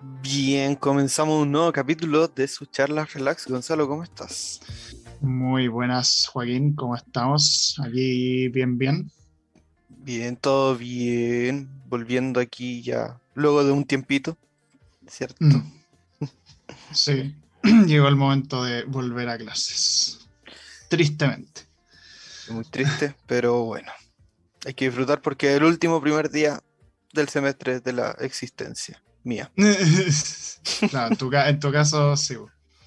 Bien, comenzamos un nuevo capítulo de sus charlas relax. Gonzalo, ¿cómo estás? Muy buenas, Joaquín, ¿cómo estamos? Aquí bien, bien. Bien, todo bien. Volviendo aquí ya luego de un tiempito, ¿cierto? Mm. Sí, llegó el momento de volver a clases. Tristemente. Muy triste, pero bueno. Hay que disfrutar porque es el último primer día del semestre de la existencia mía. En tu, ca- en tu caso, sí.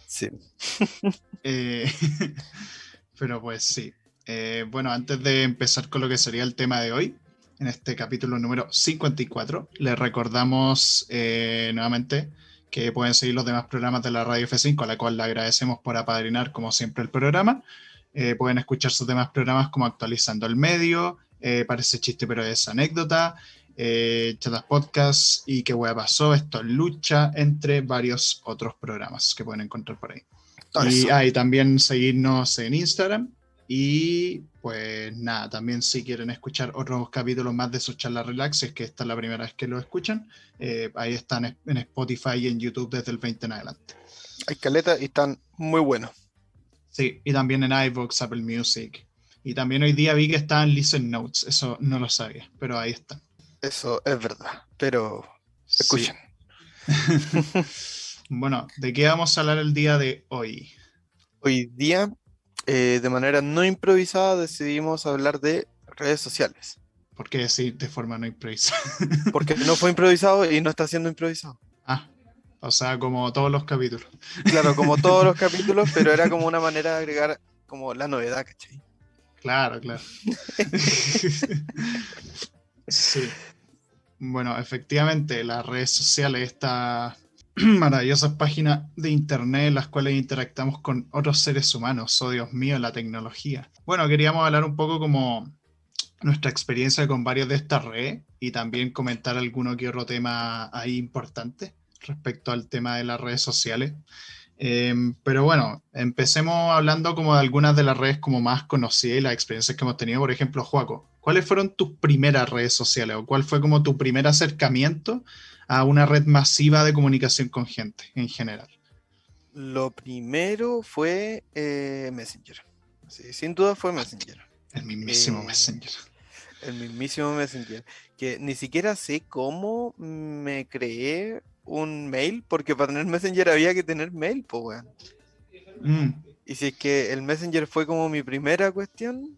Sí. Eh, pero pues sí. Eh, bueno, antes de empezar con lo que sería el tema de hoy, en este capítulo número 54, les recordamos eh, nuevamente que pueden seguir los demás programas de la Radio F5, a la cual le agradecemos por apadrinar como siempre el programa. Eh, pueden escuchar sus demás programas como Actualizando el Medio, eh, Parece Chiste pero es Anécdota, eh, Chatas Podcast y Qué Hueá Pasó, Esto es Lucha, entre varios otros programas que pueden encontrar por ahí. Y, ah, y también seguirnos en Instagram. Y pues nada, también si quieren escuchar otros capítulos más de sus charlas relax, si es que esta es la primera vez que lo escuchan, eh, ahí están en- Spotify y en YouTube desde el 20 en adelante. Hay caleta y están muy buenos. Sí, y también en iVoox, Apple Music. Y también hoy día vi que está en Listen Notes, eso no lo sabía, pero ahí está. Eso es verdad. Pero escuchen. Bueno, ¿de qué vamos a hablar el día de hoy? Hoy día, eh, de manera no improvisada, decidimos hablar de redes sociales. ¿Por qué decir de forma no improvisada? Porque no fue improvisado y no está siendo improvisado. Ah, o sea, como todos los capítulos. Claro, como todos los capítulos, pero era como una manera de agregar como la novedad, ¿cachai? Claro, claro. sí. Bueno, efectivamente, las redes sociales, estas maravillosas páginas de internet en las cuales interactuamos con otros seres humanos. Oh, Dios mío, la tecnología. Bueno, queríamos hablar un poco como nuestra experiencia con varias de estas redes y también comentar alguno que otro tema ahí importante respecto al tema de las redes sociales. Eh, pero bueno, empecemos hablando como de algunas de las redes como más conocidas y las experiencias que hemos tenido. Por ejemplo, Juaco, ¿cuáles fueron tus primeras redes sociales o cuál fue como tu primer acercamiento a una red masiva de comunicación con gente en general? Lo primero fue eh, Messenger. Sí, sin duda fue Messenger. El mismísimo Eh, Messenger. El mismísimo Messenger. Que ni siquiera sé cómo me creé un mail, porque para tener Messenger había que tener mail, pues, weón. Mm, Y si es que el Messenger fue como mi primera cuestión,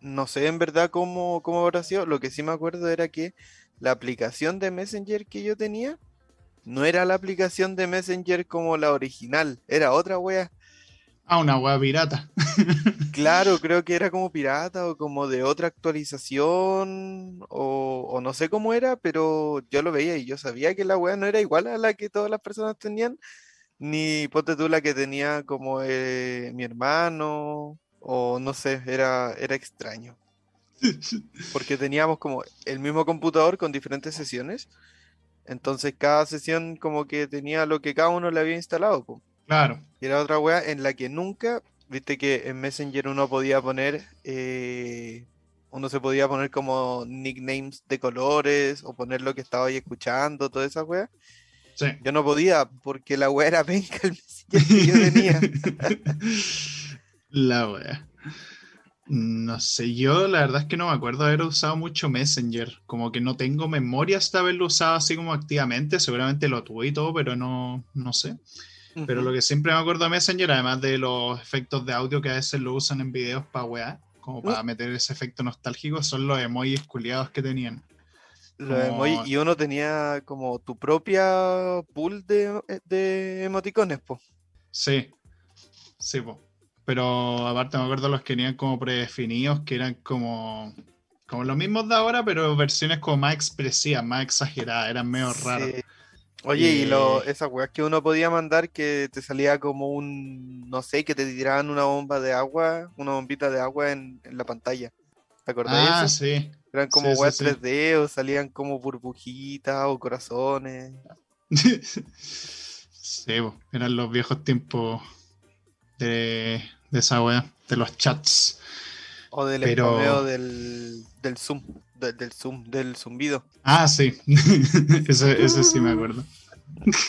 no sé en verdad cómo, cómo habrá sido. Lo que sí me acuerdo era que la aplicación de Messenger que yo tenía no era la aplicación de Messenger como la original, era otra wea. Ah, una web pirata. Claro, creo que era como pirata o como de otra actualización o, no sé cómo era, pero yo lo veía y yo sabía que la wea no era igual a la que todas las personas tenían, ni ponte tú la que tenía como eh, mi hermano o no sé, era, era extraño. Porque teníamos como el mismo computador con diferentes sesiones, entonces cada sesión como que tenía lo que cada uno le había instalado. Claro. Y era otra wea en la que nunca, viste que en Messenger uno podía poner, eh, uno se podía poner como nicknames de colores o poner lo que estaba ahí escuchando, toda esa wea. Sí. Yo no podía porque la wea era penca el Messenger que yo tenía. La wea. No sé, yo la verdad es que no me acuerdo haber usado mucho Messenger. Como que no tengo memoria hasta haberlo usado así como activamente. Seguramente lo tuve y todo, pero no, no sé. Pero lo que siempre me acuerdo de Messenger, además de los efectos de audio que a veces lo usan en videos para weá, como para meter ese efecto nostálgico, son los emojis culiados que tenían. Los como- emoji- y uno tenía como tu propia pool de, de emoticones, po. Sí, sí, po. Pero aparte me acuerdo los que tenían como predefinidos, que eran como, como los mismos de ahora, pero versiones como más expresivas, más exageradas, eran medio raros. Oye, y lo, Eh, esas weas que uno podía mandar que te salía como un, no sé, que te tiraban una bomba de agua, una bombita de agua en, en la pantalla. ¿Te acordás de Ah, eso? sí. Eran como sí, weas sí. 3D o salían como burbujitas o corazones. Sí, eran los viejos tiempos de, de esa wea, de los chats. O del Pero- del zoom, de- del zoom, del zumbido. Ah, sí, ese, ese sí me acuerdo.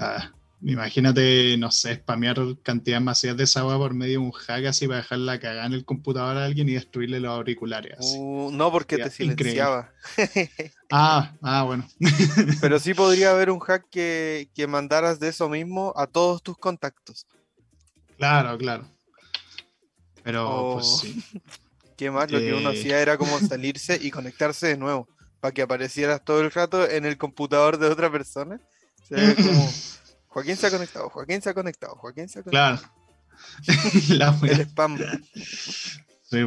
Ah, imagínate, no sé, spamear cantidades masivas de esa agua por medio de un hack así para dejarla cagada en el computador a alguien y destruirle los auriculares. así. Uh, no, porque te silenciaba. Ah, ah, bueno. Pero sí podría haber un hack que, que mandaras de eso mismo a todos tus contactos. Claro, claro. Pero Oh. pues sí. Qué más, lo que uno Eh. hacía era como salirse y conectarse de nuevo. Para que aparecieras todo el rato en el computador de otra persona. Se ve como Joaquín se ha conectado, Joaquín se ha conectado, Joaquín se ha conectado. Claro. La. El spam. Sí.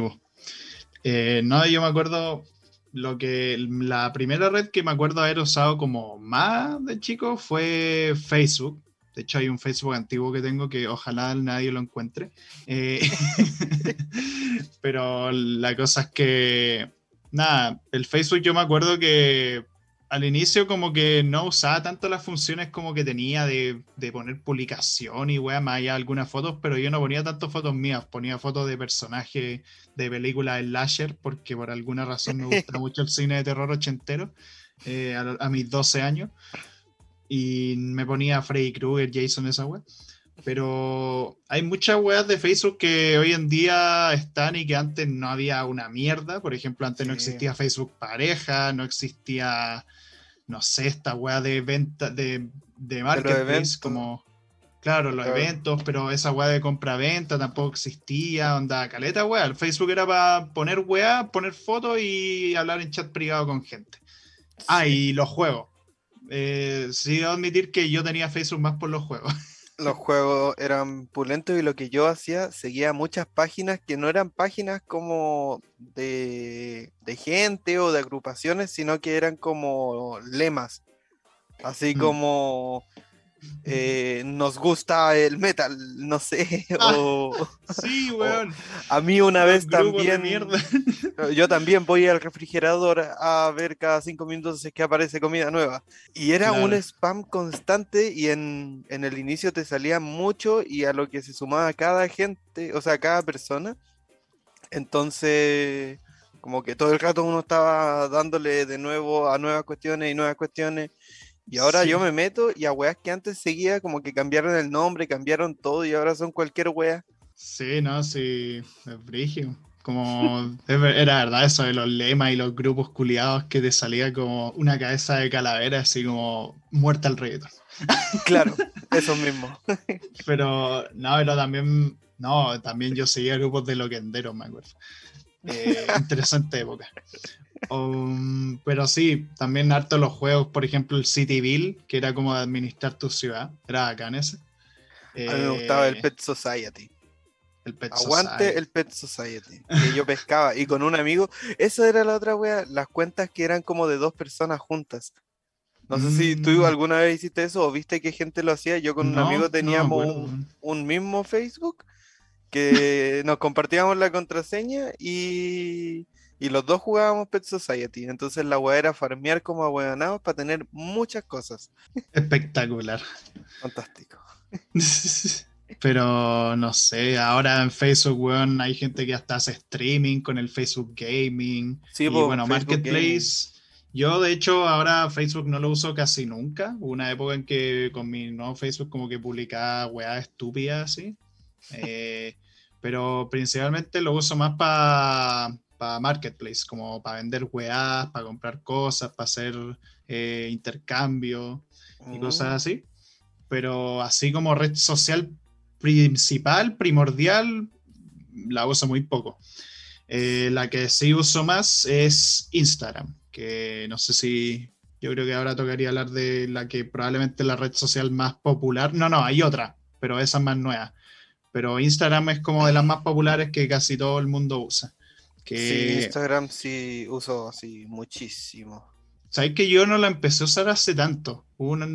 Eh, no, yo me acuerdo lo que la primera red que me acuerdo haber usado como más de chico fue Facebook. De hecho, hay un Facebook antiguo que tengo que ojalá nadie lo encuentre. Eh, pero la cosa es que, nada, el Facebook yo me acuerdo que al inicio como que no usaba tanto las funciones como que tenía de, de poner publicación y weá, más allá de algunas fotos, pero yo no ponía tantas fotos mías, ponía fotos de personajes de películas slasher, porque por alguna razón me gusta mucho el cine de terror ochentero, eh, a, a mis 12 años, y me ponía Freddy Krueger, Jason, esa weá. Pero hay muchas weas de Facebook que hoy en día están y que antes no había una mierda. Por ejemplo, antes no Sí. existía Facebook pareja, no existía, no sé, esta wea de venta, de, de marketplace, como, claro, los Claro. eventos, pero esa wea de compra-venta tampoco existía, onda, caleta wea. El Facebook era para poner wea, poner fotos y hablar en chat privado con gente. Ah, y los juegos. Eh, sí, debo admitir que yo tenía Facebook más por los juegos. Los juegos eran pulentos y lo que yo hacía, seguía muchas páginas que no eran páginas como de, de gente o de agrupaciones, sino que eran como lemas. Así Mm. Eh, nos gusta el metal, no sé, Ah. o Sí, weón. a mí una vez también, yo también voy al refrigerador a ver cada cinco minutos si es que aparece comida nueva. Y era un spam constante y en, en el inicio te salía mucho y a lo que se sumaba cada gente, o sea, cada persona. Entonces, como que todo el rato uno estaba dándole de nuevo a nuevas cuestiones y nuevas cuestiones. Y ahora yo me meto y a weas que antes seguía, como que cambiaron el nombre, cambiaron todo y ahora son cualquier wea. Sí, no, sí, es brigio. Como era verdad eso de los lemas y los grupos culiados que te salía como una cabeza de calavera, así como muerta al reggaetón. Claro, eso mismo. Pero no, pero también, no, también yo seguía grupos de loquenderos, me acuerdo. Eh, interesante época. Um, pero sí, también harto los juegos, por ejemplo, el Cityville, que era como administrar tu ciudad, era bacán ese. A mí me gustaba el Eh, Pet Society. el Pet Aguante Society. el Pet Society. Que yo pescaba y con un amigo. Esa era la otra wea. Las cuentas que eran como de dos personas juntas. No sé si tú Mm. alguna vez hiciste eso o viste que gente lo hacía. Yo con un No, no amigo teníamos acuerdo. un, un mismo Facebook que nos compartíamos la contraseña y, y los dos jugábamos Pet Society. Entonces la wea era farmear como ahueonados para tener muchas cosas. Espectacular. Fantástico. Pero no sé, ahora en Facebook, weón, hay gente que hasta hace streaming con el Facebook Gaming. Sí, y po, bueno, Facebook Marketplace. Yo, de hecho, ahora Facebook no lo uso casi nunca. Hubo una época en que con mi nuevo Facebook como que publicaba weá estúpida así. Eh, pero principalmente lo uso más para Marketplace, como para vender weás, para comprar cosas, para hacer eh, intercambio y Mm. cosas así. Pero así como red social principal, primordial, la uso muy poco. Eh, la que sí uso más es Instagram, que no sé si yo creo que ahora tocaría hablar de la que probablemente la red social más popular. No, no, hay otra, pero esa es más nueva. Pero Instagram es como de las más populares que casi todo el mundo usa. Sí, Instagram sí uso así muchísimo. ¿Sabes que yo no la empecé a usar hace tanto? Una-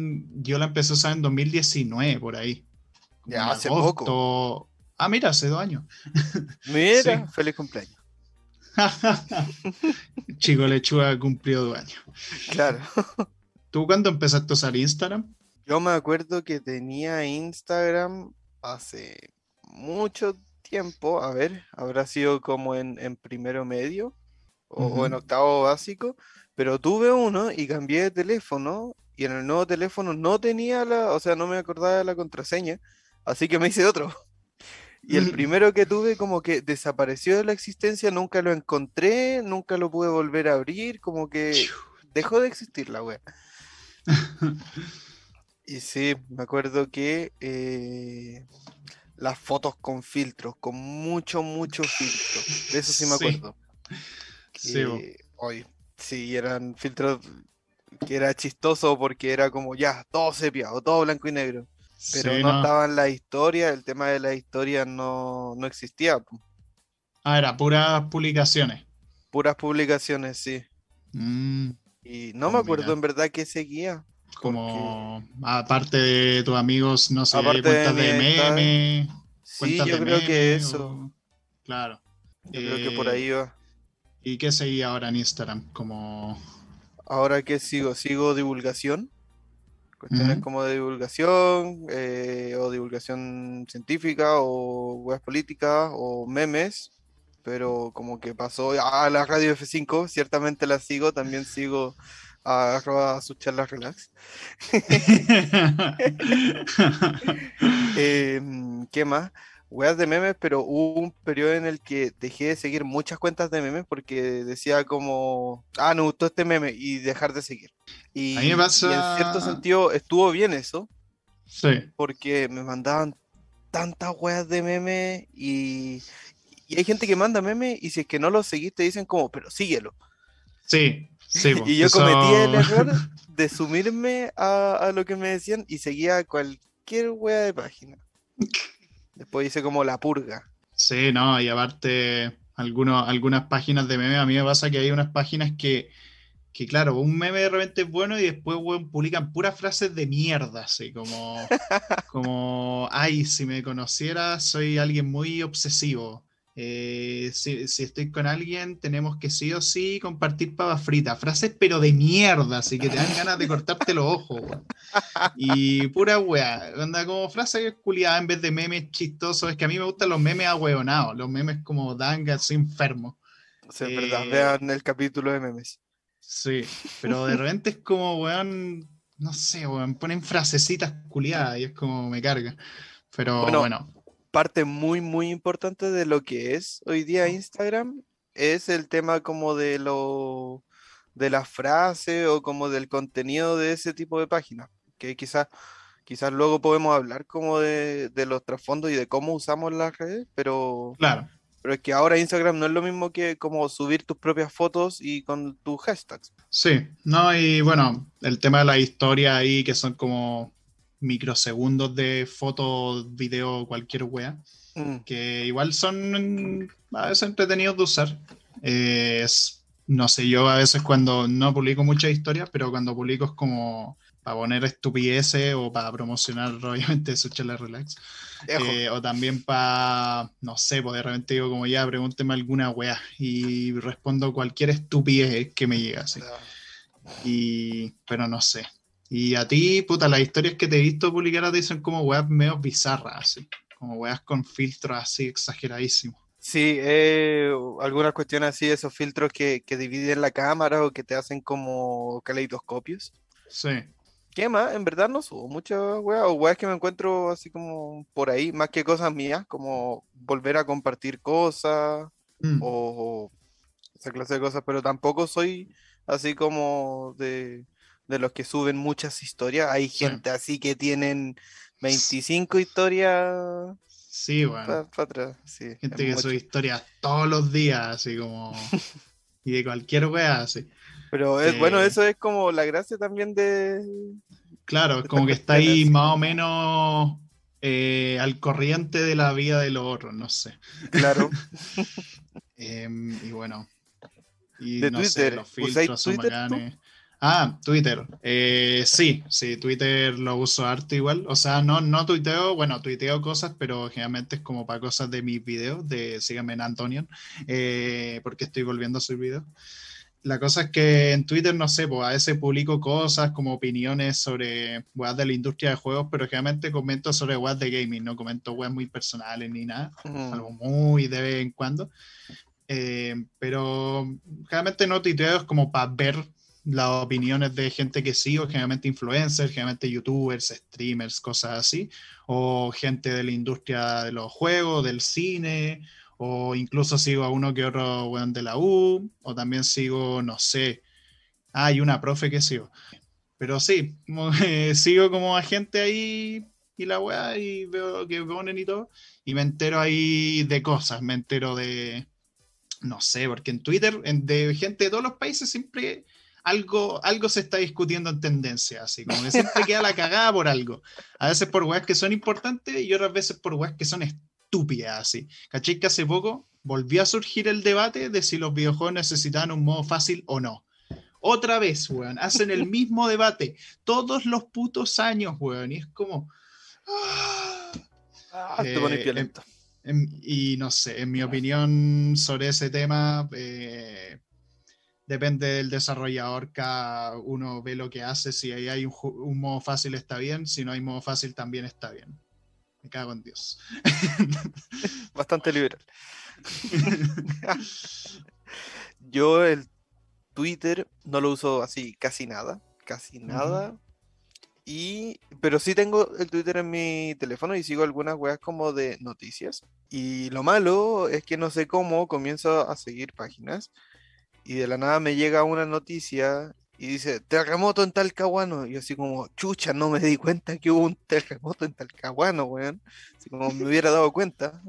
yo la empecé a usar en 2019, por ahí. Ya, en hace poco. Ah, mira, hace dos años. Mira, Sí. feliz cumpleaños. Chico Lechuga cumplió dos años. Claro. ¿Tú cuándo empezaste a usar Instagram? Yo me acuerdo que tenía Instagram hace mucho tiempo. A ver, habrá sido como en, en primero medio o, o en octavo básico. Pero tuve uno y cambié de teléfono y en el nuevo teléfono no tenía la, o sea, no me acordaba de la contraseña, así que me hice otro. Y el Mm. primero que tuve como que desapareció de la existencia, nunca lo encontré, nunca lo pude volver a abrir, como que dejó de existir la wea. Y sí, me acuerdo que eh, las fotos con filtros, con mucho, mucho filtro. De eso sí me acuerdo. Sí. Eh, hoy, sí, eran filtros que era chistoso porque era como ya, todo sepia o todo blanco y negro. Pero Sí, no, no. estaban las historias, el tema de las historias no, no existía. Ah, era puras publicaciones. Puras publicaciones, sí. Mm, Y no me acuerdo mira. en verdad qué seguía. Como aparte de tus amigos, no sé, Aparte de cuentas de, amistad, meme. Sí, yo de creo que eso. o- Claro. Yo creo que por Eh, ahí va. ¿Y qué seguía ahora en Instagram? Como. Ahora que sigo, sigo divulgación. Cuestiones como de divulgación, eh, o divulgación científica, o weas políticas, o memes. Pero como que pasó a la radio F5, ciertamente la sigo, también sigo arroba sus charlas relax. Em, ¿qué más? Weas de memes, pero hubo un periodo en el que dejé de seguir muchas cuentas de memes porque decía como, ah, no gustó este meme y dejar de seguir. Y, en cierto sentido estuvo bien eso, sí. porque me mandaban tantas weas de memes y, y hay gente que manda memes y si es que no lo seguís te dicen como, pero síguelo. Sí, sí. Y yo eso- cometí el error de sumirme a, a lo que me decían y seguía cualquier wea de página. Después hice como la purga. Sí, no, y aparte, algunos, algunas páginas de meme, a mí me pasa que hay unas páginas que, que claro, un meme de repente es bueno y después, weón, publican puras frases de mierda, así como, como, ay, si me conociera, soy alguien muy obsesivo. Eh, si, si estoy con alguien, tenemos que sí o sí compartir papas fritas. Frases, pero de mierda, así que te dan ganas de cortarte los ojos. Y pura weá, onda como frase culiada en vez de memes chistosos. Es que a mí me gustan los memes ahueonados, los memes como dangas, soy enfermo. O sea, es verdad, Eh, vean el capítulo de memes. Sí, pero de repente es como, weón, no sé, weón, ponen frasecitas culiadas y es como me carga. Pero Bueno, bueno, Parte muy, muy importante de lo que es hoy día Instagram es el tema como de lo de la frase o como del contenido de ese tipo de páginas. Que quizás, quizás luego podemos hablar como de, de los trasfondos y de cómo usamos las redes, pero, claro, pero es que ahora Instagram no es lo mismo que como subir tus propias fotos y con tus hashtags. sí, no, y bueno, el tema de la historia ahí, que son como microsegundos de foto, video, cualquier wea. Mm, que igual son a veces entretenidos de usar. Eh, es- no sé, yo a veces cuando no publico muchas historias, pero cuando publico es como para poner estupideces o para promocionar obviamente su charla relax. Eh, o también para, no sé, pues de repente digo como ya, pregúnteme alguna wea y respondo cualquier estupidez que me llega así. Y, pero no sé. Y a ti, puta, las historias que te he visto publicar a ti son como weas medio bizarras, así. Como weas con filtros así exageradísimos. Sí, eh, algunas cuestiones así, esos filtros que, que dividen la cámara o que te hacen como caleidoscopios. Sí, ¿Qué más? En verdad no subo muchas weas o weas que me encuentro así como por ahí, más que cosas mías, como volver a compartir cosas Mm, o esa clase de cosas, pero tampoco soy así como de, de los que suben muchas historias. Hay Sí. gente así que tienen 25 historias sí, bueno. para atrás. Sí, Gente que mucho. sube historias todos los días, así como. y de cualquier wea, así. Pero es bueno, eso es como la gracia también de, Claro, es Esta como que está ahí así más o menos eh, al corriente de la vida de los otros, no sé. claro, Em, y bueno. Y De no sé, Twitter. los ¿Usáis filtros son Twitter. Ah, Twitter. Eh, sí, sí, Twitter lo uso harto igual. O sea, no, no tuiteo, bueno, tuiteo cosas, pero generalmente es como para cosas de mis videos, de síganme en Antonion, eh, porque estoy volviendo a subir videos. La cosa es que en Twitter, no sé, pues a veces publico cosas como opiniones sobre weas de la industria de juegos, pero generalmente comento sobre weas de gaming, no comento weas muy personales ni nada Mm, algo muy de vez en cuando. Eh, pero realmente no tuiteo es como para ver las opiniones de gente que sigo, generalmente influencers, generalmente youtubers, streamers, cosas así, o gente de la industria de los juegos, del cine, o incluso sigo a uno que otro weón de la U, o también sigo, no sé, hay una profe que sigo. Pero sí, sigo como a gente ahí y la weá y veo que ponen y todo, y me entero ahí de cosas, me entero de, no sé, porque en Twitter, de gente de todos los países siempre algo, algo se está discutiendo en tendencia, así como que siempre queda la cagada por algo. A veces por weas que son importantes y otras veces por weas que son estúpidas, así. ¿Cachai que hace poco volvió a surgir el debate de si los videojuegos necesitaban un modo fácil o no? Otra vez, weón, hacen el mismo debate todos los putos años, weón, y es como... Ah, te pones eh, violento. y no sé, en mi opinión sobre ese tema, eh, depende del desarrollador, cada uno ve lo que hace, si hay un, modo fácil está bien, si no hay modo fácil también está bien. Me cago en Dios. Bastante liberal. Yo el Twitter no lo uso así casi nada, casi nada. Y, pero sí tengo el Twitter en mi teléfono y sigo algunas weas como de noticias. Y lo malo es que no sé cómo comienzo a seguir páginas y de la nada me llega una noticia y dice terremoto en Talcahuano. Y así como, chucha, no me di cuenta que hubo un terremoto en Talcahuano, weón. Así como me hubiera dado cuenta.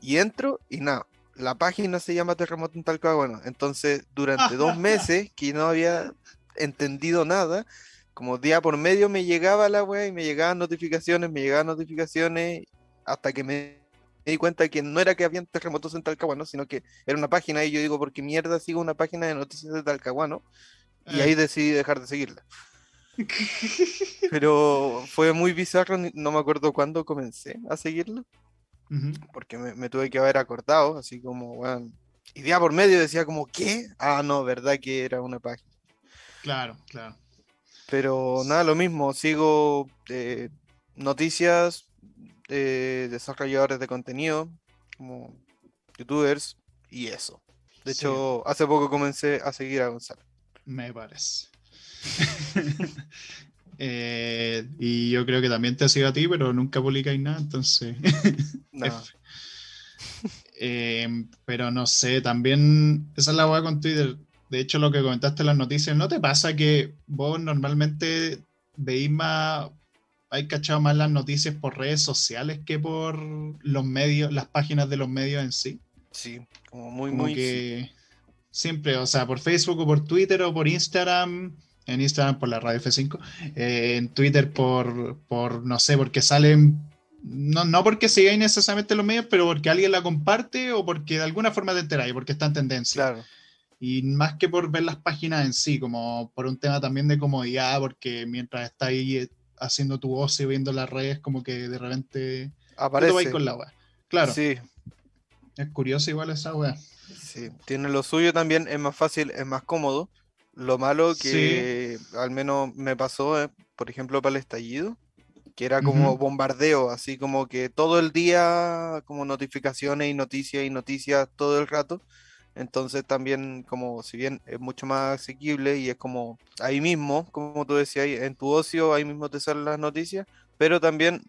Y entro y nada, la página se llama Terremoto en Talcahuano. Entonces, durante dos meses que no había entendido nada, como día por medio me llegaba la weá y me llegaban notificaciones, me llegaban notificaciones, hasta que me me di cuenta que no era que habían terremotos en Talcahuano, sino que era una página y yo digo, ¿por qué mierda sigo una página de noticias de Talcahuano? Y ahí eh. decidí dejar de seguirla. Pero fue muy bizarro, no me acuerdo cuándo comencé a seguirla, porque me, tuve que haber acordado, así como, bueno, y día por medio decía como, ¿qué? Ah, no, verdad que era una página. Claro, claro. Pero nada, lo mismo, sigo eh, noticias, desarrolladores de contenido, como youtubers, y eso. De hecho, hace poco comencé a seguir a Gonzalo. Me parece. Eh, y yo creo que también te sido a ti, pero nunca publicáis nada, entonces. Eh, pero no sé, también esa es la hueá con Twitter. De hecho, lo que comentaste en las noticias, ¿no te pasa que vos normalmente veís más hay cachado más las noticias por redes sociales que por los medios, las páginas de los medios en sí. Sí, como muy, muy. Que siempre, o sea, por Facebook o por Twitter o por Instagram. En Instagram por la radio F5. Eh, en Twitter por, por, no sé, porque salen. No, no porque sigáis necesariamente los medios, pero porque alguien la comparte o porque de alguna forma te enteráis, porque está en tendencia. Claro. Y más que por ver las páginas en sí, como por un tema también de comodidad, porque mientras está ahí haciendo tu voz y viendo las redes, como que de repente aparece con la web. Claro. Sí. Es curioso igual esa web. Sí, tiene lo suyo también, es más fácil, es más cómodo. Lo malo que al menos me pasó, eh, por ejemplo, para el estallido, que era como bombardeo, así como que todo el día, como notificaciones y noticias y noticias todo el rato. Entonces también como si bien es mucho más asequible y es como ahí mismo, como tú decías, en tu ocio ahí mismo te salen las noticias, pero también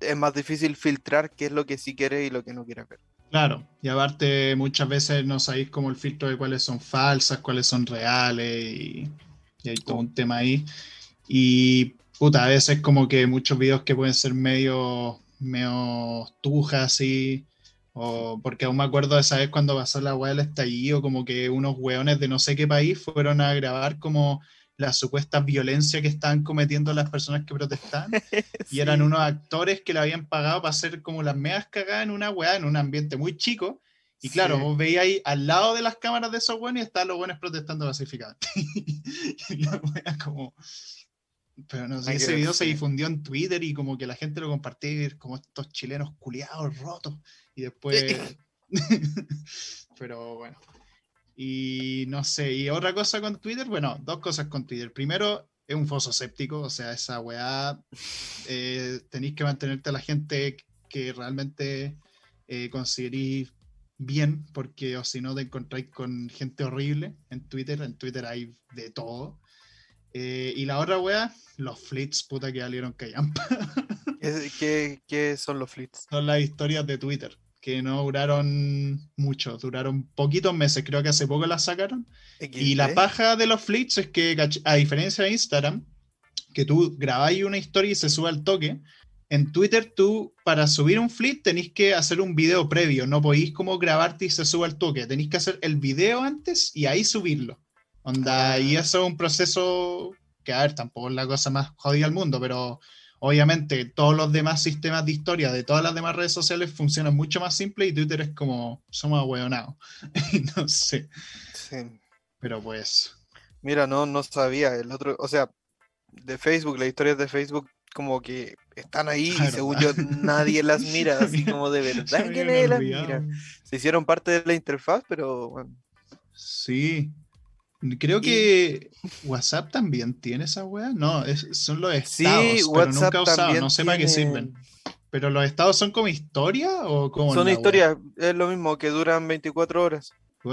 es más difícil filtrar qué es lo que sí quieres y lo que no quieres ver. Claro, y aparte muchas veces no sabéis como el filtro de cuáles son falsas, cuáles son reales y, hay todo un tema ahí. Y puta, a veces como que muchos videos que pueden ser medio, medio tujas y o porque aún me acuerdo de esa vez cuando pasó la weá del estallido, como que unos weones de no sé qué país fueron a grabar como la supuesta violencia que estaban cometiendo las personas que protestaban. Y eran unos actores que le habían pagado para hacer como las meas cagadas en una weá, en un ambiente muy chico. Y claro, vos veíais ahí al lado de las cámaras de esos weones y estaban los buenos protestando pacíficamente. y la weá como... Pero no sé, ese video se difundió en Twitter y como que la gente lo compartía como estos chilenos culiados rotos. Y después. pero bueno. Y no sé, y otra cosa con Twitter, bueno, dos cosas con Twitter. Primero, es un foso séptico, o sea, esa weá, eh, tenéis que mantenerte a la gente que realmente eh, consideréis bien, porque o si no te encontráis con gente horrible en Twitter. En Twitter hay de todo. Eh, y la otra wea, los flits, puta que salieron callampa. ¿Qué, qué, qué son los flits? Son las historias de Twitter, que no duraron mucho, duraron poquitos meses, creo que hace poco las sacaron. Y la XD. paja de los flits es que, a diferencia de Instagram, que tú grabáis una historia y se sube al toque, en Twitter tú, para subir un flit, tenéis que hacer un video previo, no podéis como grabarte y se sube al toque, tenéis que hacer el video antes y ahí subirlo. Onda, Ah. y eso es un proceso que, a ver, tampoco es la cosa más jodida del mundo, pero obviamente todos los demás sistemas de historia de todas las demás redes sociales funcionan mucho más simple y Twitter es como, somos ahueonados. no sé, Sí. pero pues... Mira, no, no sabía. El otro, o sea, de Facebook, las historias de Facebook como que están ahí y Ah, según ¿verdad? yo nadie las mira, así como de verdad que nadie las mira. Se hicieron parte de la interfaz, pero bueno, Sí. Creo que WhatsApp también tiene esa weá. No, es- son los sí, estados, pero WhatsApp nunca he usado. No sé para qué tiene- sirven. Pero los estados son como historia o como Son historias, es lo mismo, que duran 24 horas.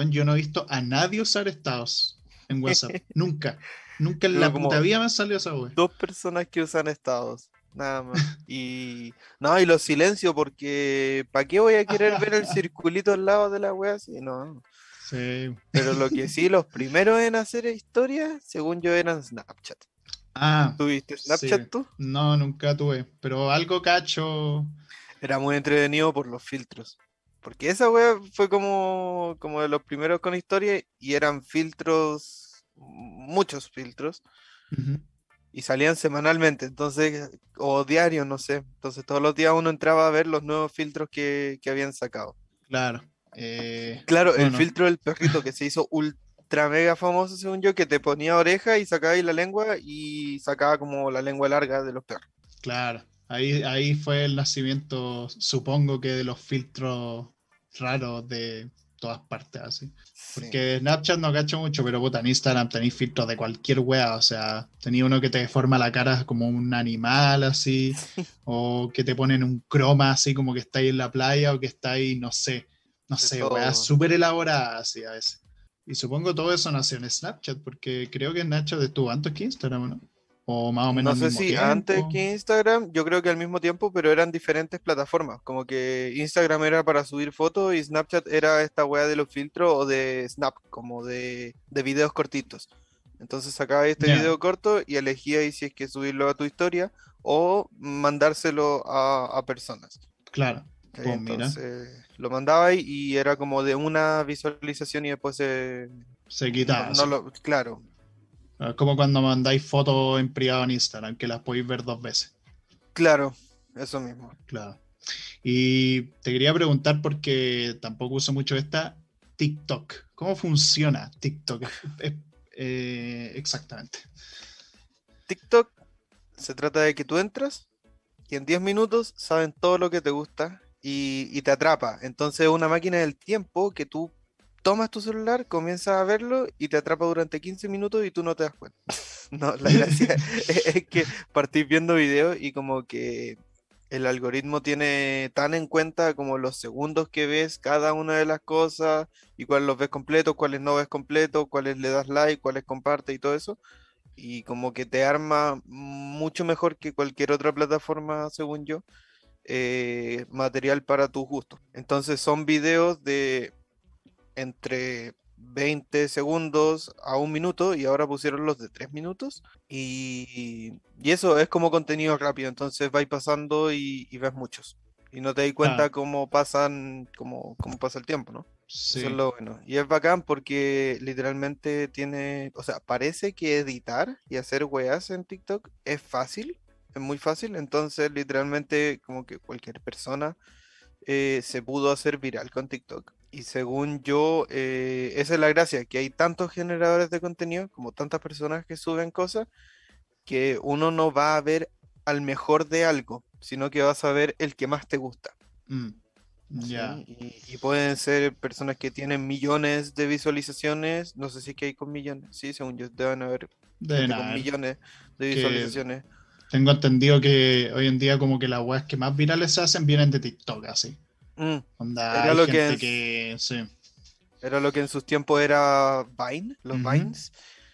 yo no he visto a nadie usar estados en WhatsApp. nunca. Nunca en la puta vida me salió esa weá. Dos personas que usan estados, nada más. Y no, y los silencio porque ¿para qué voy a querer ver el circulito al lado de la wea así? No. Sí. Pero lo que sí, los primeros en hacer historias, según yo, eran Snapchat. Ah, ¿Tuviste Snapchat Sí. tú? no, nunca tuve. Pero algo cacho. Era muy entretenido por los filtros. Porque esa wea fue como, como de los primeros con historia y eran filtros, muchos filtros, y salían semanalmente, entonces, o diario, no sé. Entonces todos los días uno entraba a ver los nuevos filtros que, que habían sacado. Claro. Eh, Claro, el filtro del perrito que se hizo ultra mega famoso, según yo, que te ponía oreja y sacaba ahí la lengua y sacaba como la lengua larga de los perros. Claro, ahí, ahí fue el nacimiento, supongo que de los filtros raros de todas partes, así. Sí. Porque Snapchat no cacho mucho, pero puta, en Instagram tenéis filtros de cualquier wea, o sea, tenía uno que te deforma la cara como un animal, así, o que te ponen un croma, así como que estáis en la playa, o que estáis, no sé, no sé, todo. weas súper elaboradas, así a veces. Y supongo todo eso nació en Snapchat, porque creo que Snapchat estuvo antes que Instagram, ¿no? O más o menos No sé si antes que Instagram, yo creo que al mismo tiempo, pero eran diferentes plataformas. Como que Instagram era para subir fotos y Snapchat era esta wea de los filtros o de Snap, como de, de videos cortitos. Entonces sacabas este video corto y elegías si es que subirlo a tu historia o mandárselo a, a personas. Claro. Mira. Entonces lo mandaba y, y era como de una visualización y después se... Se quitaba. no sí. lo- claro, Es como cuando mandáis fotos en privado en Instagram, que las podéis ver dos veces. claro, eso mismo. Claro. Y te quería preguntar, porque tampoco uso mucho esta, TikTok. ¿Cómo funciona TikTok? Eh, exactamente. TikTok se trata de que tú entras y en 10 minutos saben todo lo que te gusta y, y te atrapa. Entonces es una máquina del tiempo que tú tomas tu celular, comienzas a verlo y te atrapa durante 15 minutos y tú no te das cuenta. No, la gracia es, que partís viendo videos y como que el algoritmo tiene tan en cuenta como los segundos que ves cada una de las cosas y cuáles los ves completos, cuáles no ves completos, cuáles le das like, cuáles comparte y todo eso y como que te arma mucho mejor que cualquier otra plataforma, según yo, eh, material para tus gustos. Entonces son videos de entre 20 segundos a un minuto y ahora pusieron los de 3 minutos y, y eso es como contenido rápido, entonces vais pasando y, y ves muchos. Y no te das cuenta Ah. cómo pasan, cómo, cómo pasa el tiempo, ¿no? Sí. Eso es lo bueno. Y es bacán porque literalmente tiene, o sea, parece que editar y hacer weas en TikTok es fácil, es muy fácil. Entonces, literalmente, como que cualquier persona eh, se pudo hacer viral con TikTok. Y según yo, eh, esa es la gracia, que hay tantos generadores de contenido, como tantas personas que suben cosas, que uno no va a ver al mejor de algo, sino que vas a ver el que más te gusta. Mm, ¿sí? Ya. Y, y pueden ser personas que tienen millones de visualizaciones, no sé si es que hay con millones, sí, según yo deben haber Deben con millones de que- visualizaciones. Tengo entendido que hoy en día como que las weas que más virales se hacen vienen de TikTok, así. Mm, Onda, Era lo que gente que... Sí. era lo que en sus tiempos era Vine, los. Vines,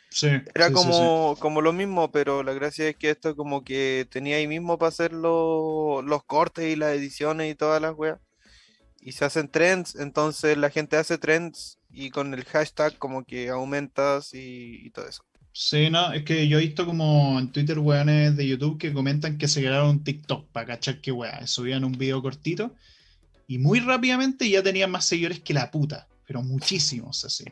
Sí, Era sí, sí, como, como lo mismo, pero la gracia es que esto como que tenía ahí mismo para hacer lo- los cortes y las ediciones y todas las weas. Y se hacen trends, entonces la gente hace trends y con el hashtag como que aumentas y, y todo eso. Sí, no, es que yo he visto como en Twitter weones de YouTube que comentan que se crearon un TikTok para cachar que weá, subían un video cortito y muy rápidamente ya tenían más seguidores que la puta, pero muchísimos así.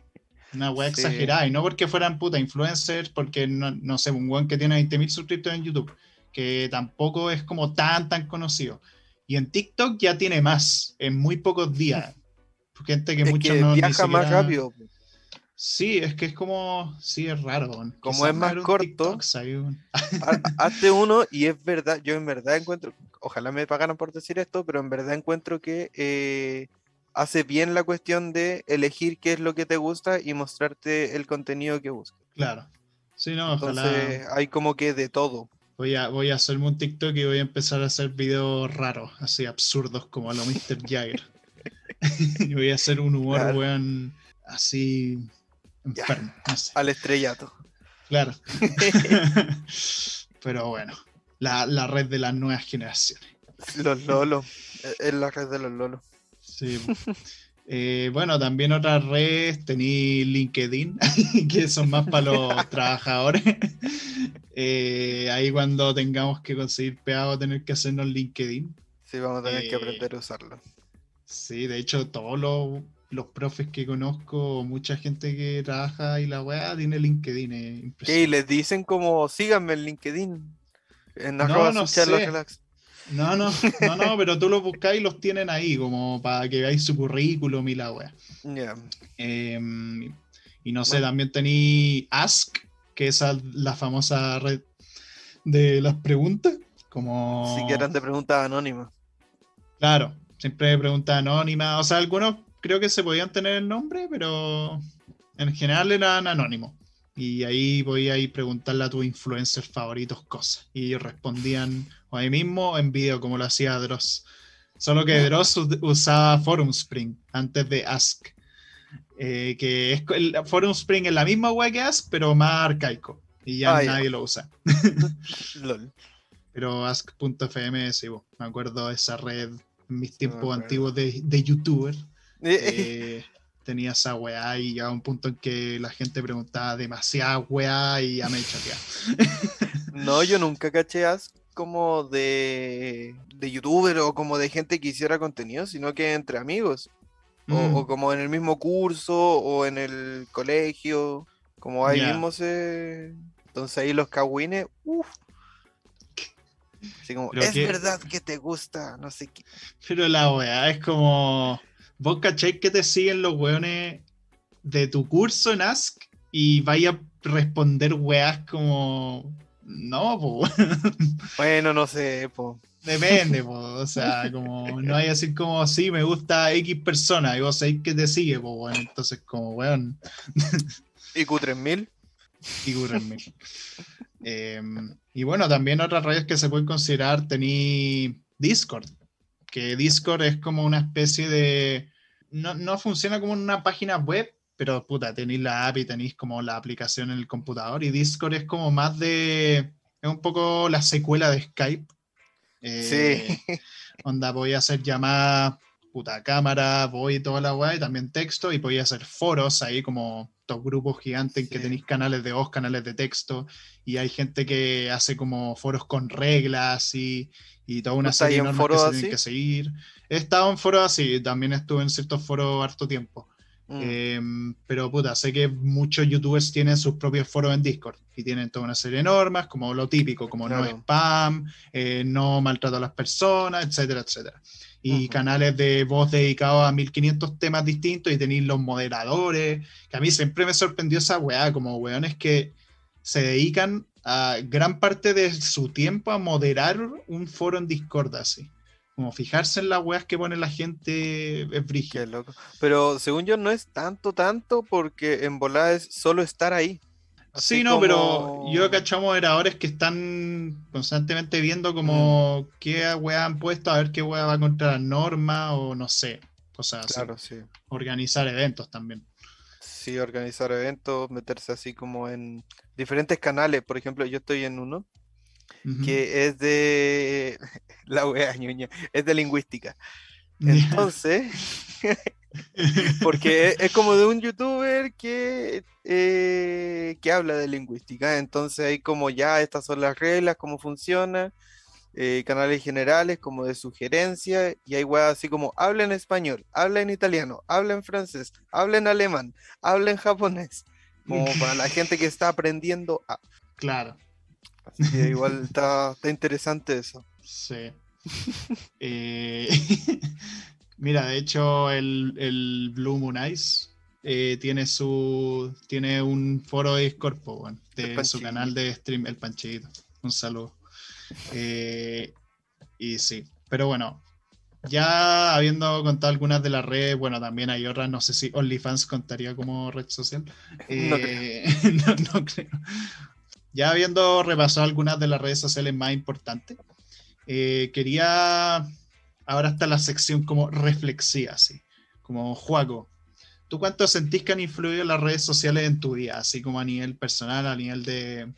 Una weá Sí. exagerada, y no porque fueran puta influencers, porque no, no sé, un weón que tiene 20.000 suscriptores en YouTube, que tampoco es como tan, tan conocido. Y en TikTok ya tiene más, en muy pocos días. Gente que Es muchos que no ni viaja más siquiera- rápido. po. Sí, es que es como. Sí, es raro. Como Quizás es más un corto. Ha- Hazte uno y es verdad, yo en verdad encuentro, ojalá me pagaran por decir esto, pero en verdad encuentro que eh, hace bien la cuestión de elegir qué es lo que te gusta y mostrarte el contenido que buscas. Claro. Sí, no, ojalá. Entonces hay como que de todo. Voy a, voy a hacerme un TikTok y voy a empezar a hacer videos raros, así absurdos como a lo Mr. Jagger. y voy a hacer un humor, Claro. weón, así enfermo, no sé. Al estrellato. Claro. Pero bueno, la, la red de las nuevas generaciones. Los lolos. Es la red de los lolos. Sí. Eh, bueno, también otras redes, tení LinkedIn, que son más para los trabajadores. Eh, ahí cuando tengamos que conseguir pegado, tener que hacernos LinkedIn. Sí, vamos a tener que Eh, aprender a usarlo. Sí, de hecho, todos los, los profes que conozco, mucha gente que trabaja y la weá tiene LinkedIn. Es ¿Qué? Y les dicen como síganme en LinkedIn. En No, no sé. relax. No, no, no, no, pero tú los buscáis y los tienen ahí, como para que veáis su currículum y la weá. Eh, y no sé, Bueno. también tení Ask, que es la famosa red de las preguntas. Como. Si quieren de preguntas anónimas. Claro, siempre preguntas anónimas. O sea, algunos creo que se podían tener el nombre, pero en general eran anónimos. Y ahí podías ir preguntarle a tus influencers favoritos cosas. Y ellos respondían o ahí mismo o en video, como lo hacía Dross. Solo que Dross usaba Forum Spring antes de Ask. Eh, que es, el Forum Spring es la misma web que Ask, pero más arcaico. Y ya Ah, nadie lo usa. LOL. Pero ask.fm, sí, bo, me acuerdo de esa red en mis tiempos antiguos de, de youtuber. Eh, tenía esa weá y llegaba un punto en que la gente preguntaba demasiada weá y ya me chateaba. No, yo nunca caché Ask como de, de youtuber o como de gente que hiciera contenido, sino que entre amigos. O, Mm, o como en el mismo curso o en el colegio. Como ahí mismo se. Entonces ahí los cagüines. Uff. Así como, Pero es que- verdad que te gusta, no sé qué. Pero la weá es como. Vos cacháis que te siguen los weones de tu curso en Ask y vaya a responder weás como. No, po. Bueno, no sé, po. Depende, po. O sea, como no hay así como sí, me gusta X persona y vos sabéis que te sigue, pues bueno, entonces como weón, ¿Y Q3000? figúrenme. Eh, y bueno, también otras redes que se pueden considerar tení Discord, que Discord es como una especie de. No, no funciona como una página web, pero puta, tenéis la app y tenéis como la aplicación en el computador. Y Discord es como más de. Es un poco la secuela de Skype. Eh, Sí. Onda, voy a hacer llamadas, puta cámara, voy y toda la weá, y también texto, y voy a hacer foros ahí como estos grupos gigantes en que tenéis canales de voz, canales de texto, y hay gente que hace como foros con reglas y, y toda una ¿Tú estás ahí serie de normas que se tienen que seguir. He estado en foros así, también estuve en ciertos foros harto tiempo. Mm. Em, pero puta, sé que muchos youtubers tienen sus propios foros en Discord y tienen toda una serie de normas, como lo típico, como no spam, eh, no maltrato a las personas, etcétera, etcétera. Y canales de voz dedicados a 1500 temas distintos y tenéis los moderadores, que a mí siempre me sorprendió esa weá, como weones que se dedican gran parte de su tiempo a moderar un foro en Discord así. Como fijarse en las weas que pone la gente es Qué brígido. loco. Pero según yo no es tanto, tanto, porque en volada es solo estar ahí. Así Sí, no, pero yo cacho moderadores que están constantemente viendo como Mm. qué weá han puesto, a ver qué weá va contra la norma o no sé, cosas así. Claro, sí. Organizar eventos también. Sí, organizar eventos, meterse así como en diferentes canales. Por ejemplo, yo estoy en uno que es de la wea ñuña, es de lingüística. Entonces, porque es, como de un youtuber que, eh, que habla de lingüística. Entonces hay como ya estas son las reglas, cómo funciona. Eh, canales generales como de sugerencia y hay weas así como habla en español, habla en italiano, habla en francés, habla en alemán, habla en japonés, como para la gente que está aprendiendo a. Claro. Así que igual está, está interesante eso. Sí. Eh, mira, de hecho, el, Blue Moon Ice eh, tiene su tiene un foro de Discord de su canal de stream, el Panchito. Un saludo. Eh, y sí, pero bueno, ya habiendo contado algunas de las redes, bueno, también hay otras, no sé si OnlyFans contaría como red social. no creo. Ya habiendo repasado algunas de las redes sociales más importantes, eh, quería ahora está la sección como reflexiva, así, como Juaco. ¿Tú cuánto sentís que han influido las redes sociales en tu vida, así como a nivel personal, a nivel de,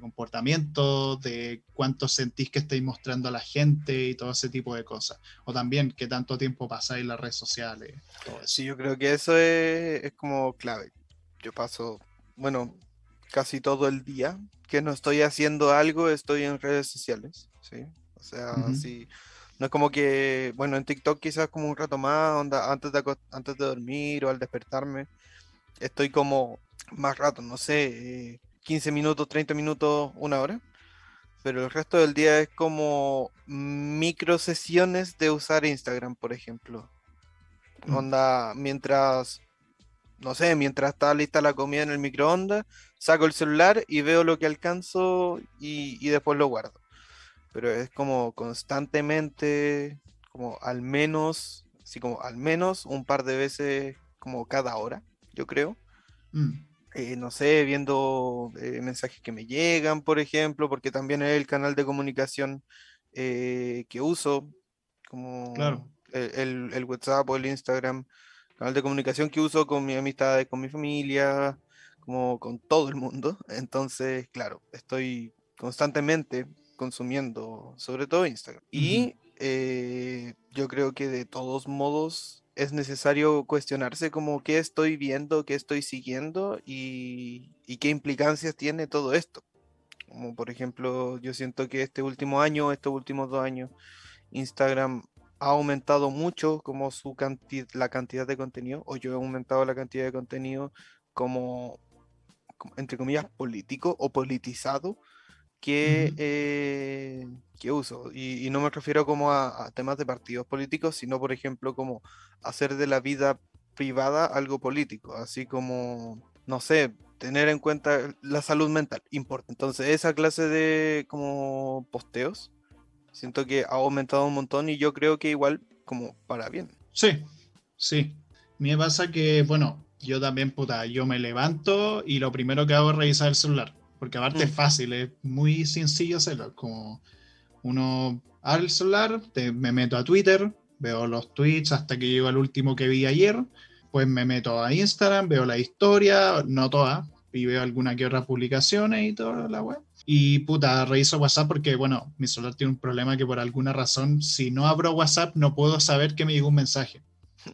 comportamiento, de cuánto sentís que estáis mostrando a la gente y todo ese tipo de cosas? O también qué tanto tiempo pasáis en las redes sociales. Sí, yo creo que eso es, es como clave. Yo paso, bueno, casi todo el día que no estoy haciendo algo, estoy en redes sociales, ¿sí? O sea, sí, no es como que, bueno, en TikTok quizás como un rato más, onda, antes de, antes de dormir o al despertarme, estoy como más rato, no sé, 15 eh, minutos, 30 minutos, una hora. Pero el resto del día es como micro sesiones de usar Instagram, por ejemplo. Mm. Onda, mientras no sé, mientras está lista la comida en el microondas, saco el celular y veo lo que alcanzo y, después lo guardo. Pero es como constantemente, como al menos, así como al menos un par de veces como cada hora, yo creo. Mm. Eh, no sé, viendo eh, mensajes que me llegan, por ejemplo, porque también es el canal de comunicación eh, que uso, como el, el, WhatsApp o el Instagram canal de comunicación que uso con mi amistades, con mi familia, como con todo el mundo. Entonces, claro, estoy constantemente consumiendo, sobre todo Instagram. Y eh, yo creo que de todos modos es necesario cuestionarse como qué estoy viendo, qué estoy siguiendo y, qué implicancias tiene todo esto. Como por ejemplo, yo siento que este último año, estos últimos dos años, Instagram ha aumentado mucho como su la cantidad de contenido, o yo he aumentado la cantidad de contenido como, entre comillas, político o politizado que, eh, que uso. Y, no me refiero como a, temas de partidos políticos, sino, por ejemplo, como hacer de la vida privada algo político, así como, no sé, tener en cuenta la salud mental, importa. Entonces, esa clase de como posteos Siento que ha aumentado un montón y yo creo que igual como para bien. Sí, sí. A me pasa que, bueno, yo también, puta, yo me levanto y lo primero que hago es revisar el celular. Porque aparte es mm. fácil, es muy sencillo hacerlo. Como uno abre el celular, me meto a Twitter, veo los tweets hasta que llego al último que vi ayer. Pues me meto a Instagram, veo la historia, no toda, y veo alguna que otra publicaciones y toda la web. Y puta, reviso WhatsApp porque, bueno, mi celular tiene un problema que por alguna razón, si no abro WhatsApp, no puedo saber que me llegó un mensaje.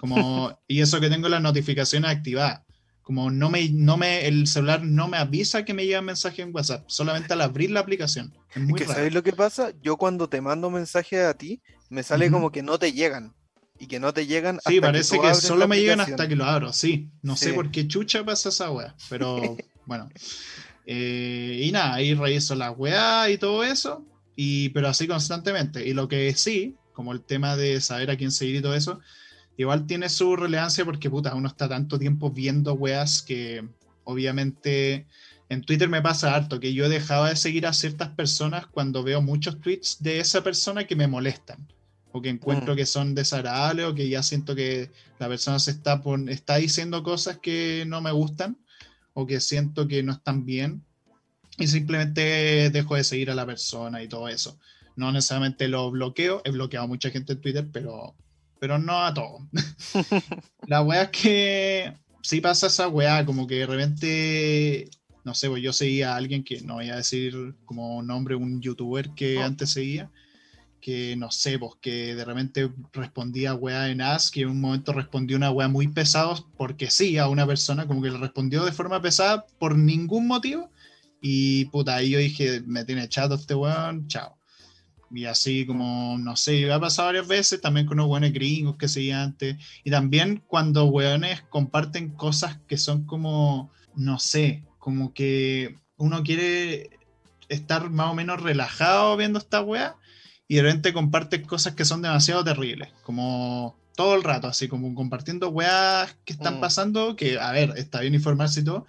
Como, y eso que tengo las notificaciones activadas. Como no me, no me, el celular no me avisa que me llega mensaje en WhatsApp, solamente al abrir la aplicación. Es muy ¿Sabes lo que pasa? Yo cuando te mando mensajes a ti, me sale como que no te llegan. Y que no te llegan Sí, parece que, solo me llegan hasta que lo abro, sí. No sé por qué chucha pasa esa wea, pero bueno. Eh, y nada, ahí reviso la weá y todo eso, y, pero así constantemente. Y lo que sí, como el tema de saber a quién seguir y todo eso, igual tiene su relevancia porque puta, uno está tanto tiempo viendo weas que obviamente en Twitter me pasa harto que yo dejaba de seguir a ciertas personas cuando veo muchos tweets de esa persona que me molestan o que encuentro mm. que son desagradables o que ya siento que la persona se está, está diciendo cosas que no me gustan o que siento que no están bien y simplemente dejo de seguir a la persona y todo eso. No necesariamente lo bloqueo, he bloqueado a mucha gente en Twitter, pero, pero no a todo. la wea es que sí pasa esa weá, como que de repente, no sé, pues yo seguía a alguien que no voy a decir como nombre, un youtuber que antes seguía, que no sé, pues que de repente respondía weá en Ask y en un momento respondió una weá muy pesada porque sí a una persona, como que le respondió de forma pesada por ningún motivo. Y puta, ahí yo dije, me tiene chato este weón, chao. Y así como, no sé, ha pasado varias veces también con unos weones gringos que seguía antes. Y también cuando weones comparten cosas que son como, no sé, como que uno quiere estar más o menos relajado viendo esta weá y de repente comparten cosas que son demasiado terribles, como todo el rato, así como compartiendo weas que están mm. pasando, que a ver, está bien informarse y todo,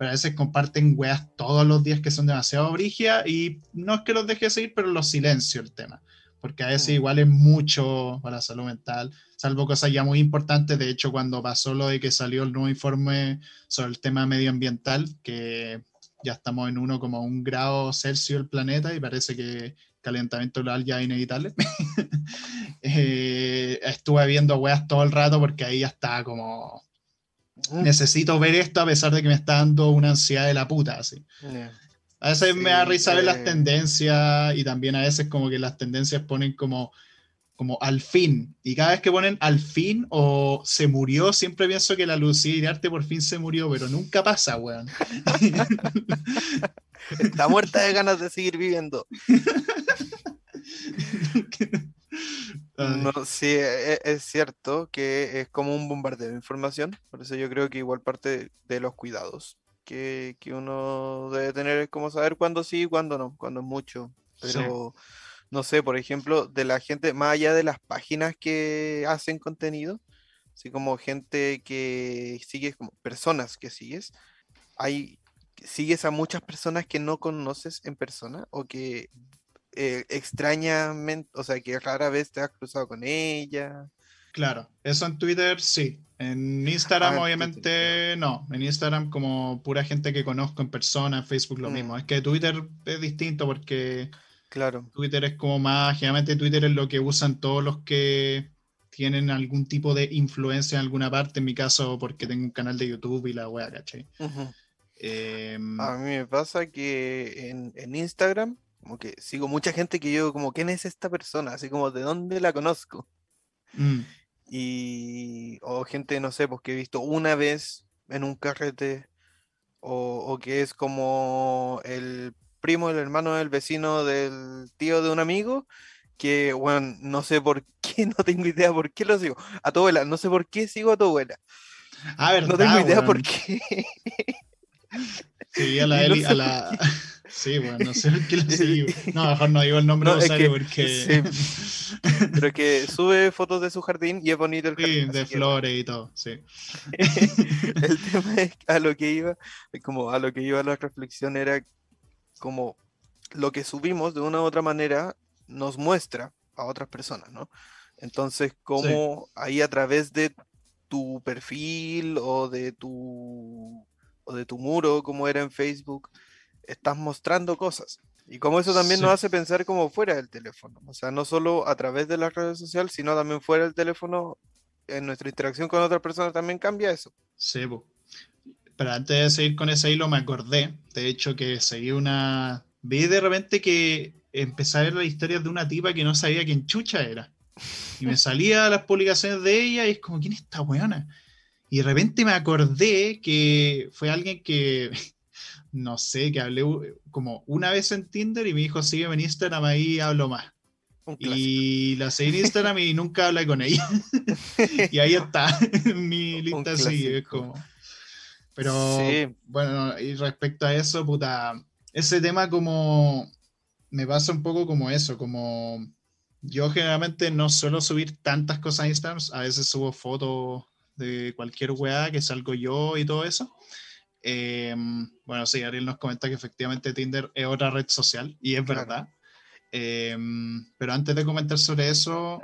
pero a veces comparten weas todos los días que son demasiado brigias y no es que los deje seguir, pero los silencio el tema, porque a veces mm. igual es mucho para la salud mental, salvo cosas ya muy importantes, de hecho cuando pasó lo de que salió el nuevo informe sobre el tema medioambiental, que ya estamos en uno como un grado Celsius el planeta y parece que calentamiento global ya inevitable. eh, estuve viendo weas todo el rato porque ahí ya está como mm. necesito ver esto a pesar de que me está dando una ansiedad de la puta, así. A veces me da risa ver las eh. tendencias y también a veces como que las tendencias ponen como como al fin. Y cada vez que ponen al fin o se murió, siempre pienso que la Lucía arte por fin se murió, pero nunca pasa, weón. Está muerta de ganas de seguir viviendo. No, sí, e, e, es, cierto que es como un bombardeo de información, por eso yo creo que igual parte de los cuidados que, uno debe tener es como saber cuándo sí y cuándo no, cuándo es mucho. Pero, no sé, por ejemplo, de la gente, más allá de las páginas que hacen contenido, así como gente que sigues, como personas que sigues, hay sigues a muchas personas que no conoces en persona o que eh, extrañamente, o sea, que rara vez te has cruzado con ella. Claro, eso en Twitter sí. En Instagram, ah, obviamente, no. En Instagram, como pura gente que conozco en persona, en Facebook lo mismo. Mm. Es que Twitter es distinto porque. Claro. Twitter es como más. Generalmente, Twitter es lo que usan todos los que tienen algún tipo de influencia en alguna parte. En mi caso, porque tengo un canal de YouTube y la wea, ¿cachai? Em, a mí me pasa que en, Instagram, como que sigo mucha gente que yo, como, ¿quién es esta persona? Así como, ¿de dónde la conozco? Mm. Y, o gente, no sé, pues que he visto una vez en un carrete, o, que es como el primo, el hermano del vecino del tío de un amigo, que, bueno, no sé por qué, no tengo idea por qué lo sigo. A tu abuela, no sé por qué sigo a tu abuela. Ah, no tengo idea por qué. Sí, a la Eli, a la. Sí, bueno, no sé qué. No, mejor no digo el nombre no, de porque. Pero que sube fotos de su jardín y es bonito el jardín. Sí, de flores y todo, sí. el tema es a lo que iba, como a lo que iba la reflexión era como lo que subimos de una u otra manera nos muestra a otras personas, ¿no? Entonces, como ahí a través de tu perfil o de tu de tu muro, como era en Facebook, estás mostrando cosas. Y como eso también nos hace pensar como fuera del teléfono. O sea, no solo a través de las redes sociales, sino también fuera del teléfono, en nuestra interacción con otras personas también cambia eso. Sí, pero antes de seguir con ese hilo me acordé, de hecho, que seguí una... Vi de repente que empecé a ver la historia de una tipa que no sabía quién chucha era. Y me salía las publicaciones de ella y es como, ¿quién es esta weona? Y de repente me acordé que fue alguien que, no sé, que hablé como una vez en Tinder y me dijo, sígueme en Instagram, ahí hablo más. Y la seguí en Instagram y nunca hablé con ella. y ahí está, mi lista sigue, como... Pero bueno, y respecto a eso, puta, ese tema como me pasa un poco como eso, como yo generalmente no suelo subir tantas cosas a Instagram, a veces subo fotos de cualquier weá que salgo yo y todo eso. Em, bueno, sí, Ariel nos comenta que efectivamente Tinder es otra red social y es verdad. Em, pero antes de comentar sobre eso,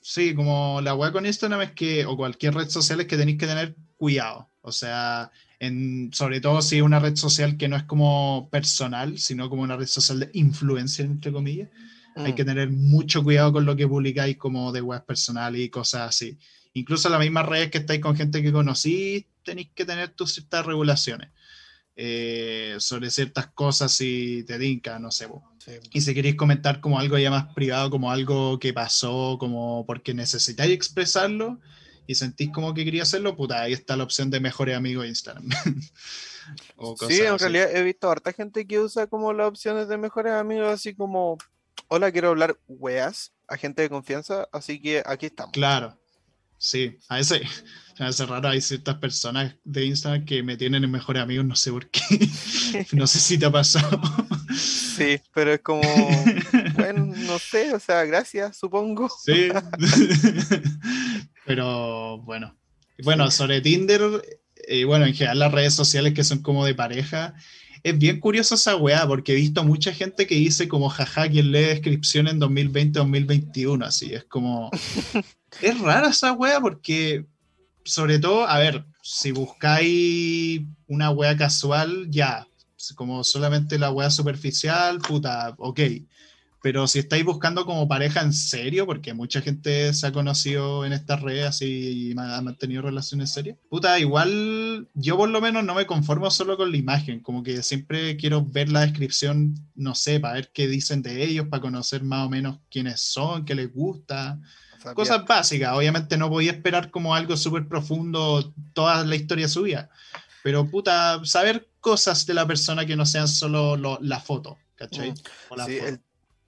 sí, como la weá con Instagram es que, o cualquier red social es que tenéis que tener cuidado. O sea, en, sobre todo si es una red social que no es como personal, sino como una red social de influencia, entre comillas. Hay mm. que tener mucho cuidado con lo que publicáis como de web personal y cosas así Incluso las mismas redes que estáis con gente que conocí, tenéis que tener tus ciertas regulaciones. Eh, sobre ciertas cosas si te dinka, no sé. Y si queréis comentar como algo ya más privado, como algo que pasó, como porque necesitáis expresarlo y sentís como que quería hacerlo, puta, ahí está la opción de mejores amigos de Instagram. sí, en realidad he visto harta gente que usa como las opciones de mejores amigos, así como, hola, quiero hablar weas a gente de confianza, así que aquí estamos. Claro, sí, a veces me hace raro, hay ciertas personas de Instagram que me tienen en mejores amigos, no sé por qué. no sé si te ha pasado. sí, pero es como, bueno, no sé, o sea, gracias, supongo. sí. pero bueno. Bueno, sobre Tinder, y eh, bueno, en general las redes sociales que son como de pareja, es bien curioso esa weá, porque he visto mucha gente que dice como jaja, quien lee descripción en 2020-2021, así, es como... es rara esa weá porque sobre todo, a ver, si buscáis una wea casual, ya, como solamente la wea superficial, puta, ok. Pero si estáis buscando como pareja en serio, porque mucha gente se ha conocido en estas redes y ha mantenido relaciones serias, puta, igual yo por lo menos no me conformo solo con la imagen, como que siempre quiero ver la descripción, no sé, para ver qué dicen de ellos, para conocer más o menos quiénes son, qué les gusta cosas básicas. Obviamente no podía esperar como algo súper profundo toda la historia suya. Pero puta, saber cosas de la persona que no sean solo la foto, ¿cachai? Mm. sí,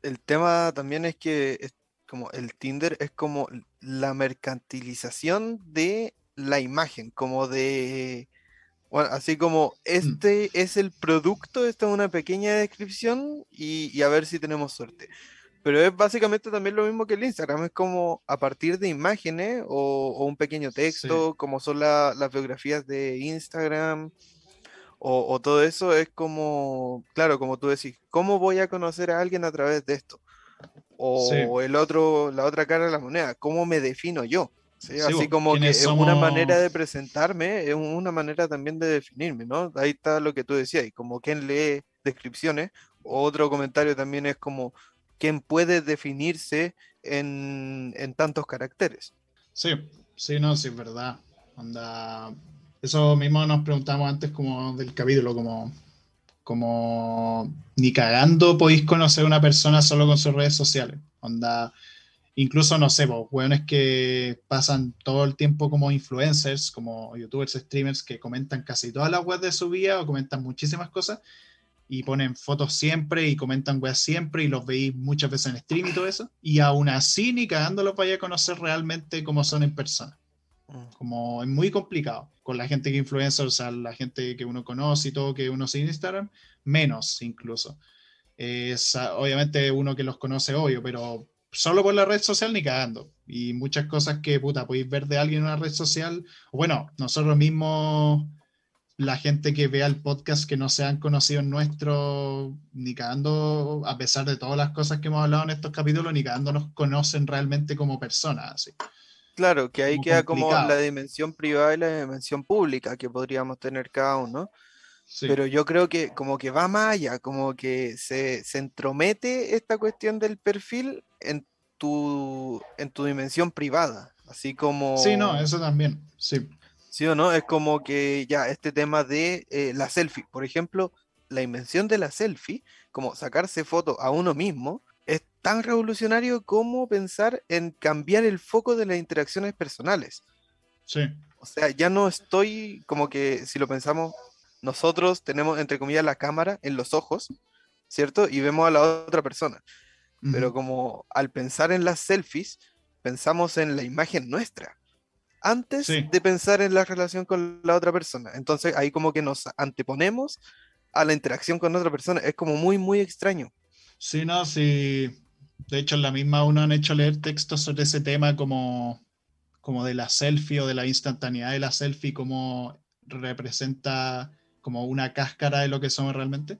El, tema también es que es como el Tinder es como la mercantilización de la imagen, como de... Bueno, así como mm. este es el producto, esta es una pequeña descripción y, y a ver si tenemos suerte. Pero es básicamente también lo mismo que el Instagram, es como a partir de imágenes o, un pequeño texto, como son las biografías de Instagram o, todo eso, es como, claro, como tú decís, ¿cómo voy a conocer a alguien a través de esto? O el otro, la otra cara de la moneda, ¿cómo me defino yo? Así como que es una manera de presentarme, es una manera también de definirme, ¿no? Ahí está lo que tú decías, y como quien lee descripciones, otro comentario también es como quién puede definirse en, tantos caracteres. Sí, sí, no, sí, es verdad. Onda, eso mismo nos preguntamos antes como del capítulo, como, como ni cagando podéis conocer a una persona solo con sus redes sociales. Onda, incluso no sé, pues, es que pasan todo el tiempo como influencers, como youtubers, streamers que comentan casi todas las webs de su vida o comentan muchísimas cosas y ponen fotos siempre y comentan weas siempre y los veis muchas veces en stream y todo eso. Y aún así, ni cagándolos vaya a conocer realmente cómo son en persona. Mm. Como es muy complicado. Con la gente que influencia, o sea, la gente que uno conoce y todo, que uno sigue en Instagram, menos incluso. Es obviamente uno que los conoce, obvio, pero solo por la red social ni cagando. Y muchas cosas que, puta, podéis ver de alguien en una red social. Bueno, nosotros mismos la gente que vea el podcast que no se han conocido en nuestro, ni cagando, a pesar de todas las cosas que hemos hablado en estos capítulos, ni cagando nos conocen realmente como personas. Así. Claro, que ahí queda como la dimensión privada y la dimensión pública que podríamos tener cada uno. Pero yo creo que como que va más allá, como que se, se entromete esta cuestión del perfil en tu, en tu dimensión privada. Así como... Sí, no, eso también, sí. ¿Sí o no? Es como que ya este tema de eh, la selfie, por ejemplo, la invención de la selfie, como sacarse fotos a uno mismo, es tan revolucionario como pensar en cambiar el foco de las interacciones personales. Sí. O sea, ya no estoy como que, si lo pensamos, nosotros tenemos, entre comillas, la cámara en los ojos, ¿cierto? Y vemos a la otra persona. Pero como al pensar en las selfies, pensamos en la imagen nuestra antes de pensar en la relación con la otra persona. Entonces ahí como que nos anteponemos a la interacción con otra persona. Es como muy, muy extraño. Sí, no, sí. De hecho, en la misma uno han hecho leer textos sobre ese tema como, como de la selfie o de la instantaneidad de la selfie, como representa como una cáscara de lo que somos realmente.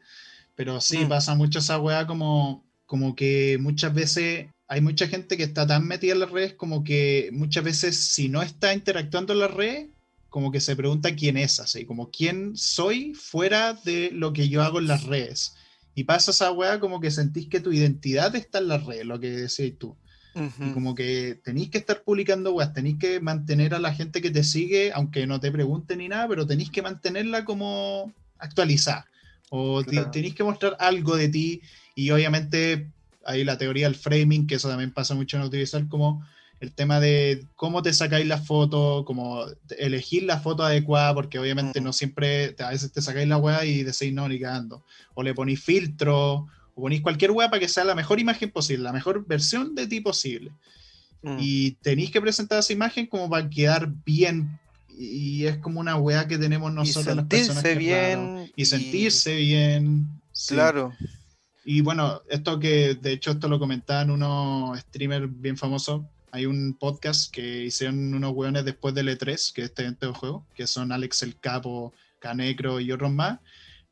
Pero sí, mm. pasa mucho esa weá como, como que muchas veces hay mucha gente que está tan metida en las redes como que muchas veces si no está interactuando en las redes, como que se pregunta quién es, así, como quién soy fuera de lo que yo hago en las redes. Y pasa esa weá como que sentís que tu identidad está en las redes, lo que decís tú. Y como que tenéis que estar publicando weas, tenéis que mantener a la gente que te sigue, aunque no te pregunte ni nada, pero tenéis que mantenerla como actualizada. O tenéis que mostrar algo de ti. Y obviamente hay la teoría del framing, que eso también pasa mucho en utilizar como el tema de cómo te sacáis la foto, como elegir la foto adecuada, porque obviamente no siempre, a veces te sacáis la wea y decís no, ni cagando. O le ponéis filtro, o ponéis cualquier wea para que sea la mejor imagen posible, la mejor versión de ti posible. Mm. Y tenéis que presentar esa imagen como para quedar bien. Y es como una wea que tenemos nosotros las personas. bien. Y sentirse bien. Claro. Y bueno, esto que de hecho esto lo comentaban unos streamers bien famosos, hay un podcast que hicieron unos hueones después del E3, que es este evento de juego, que son Alex el Capo, Canecro y otros más,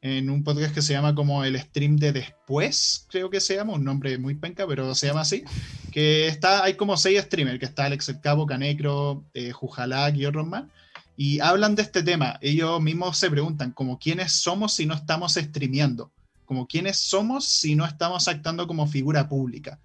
en un podcast que se llama como el stream de después, creo que se llama, un nombre muy penca, pero se llama así, que está, hay como seis streamers, que está Alex el Capo, Canecro, eh, Jujalac y otros más, y hablan de este tema. Ellos mismos se preguntan como quiénes somos si no estamos streameando, como quiénes somos si no estamos actuando como figura pública.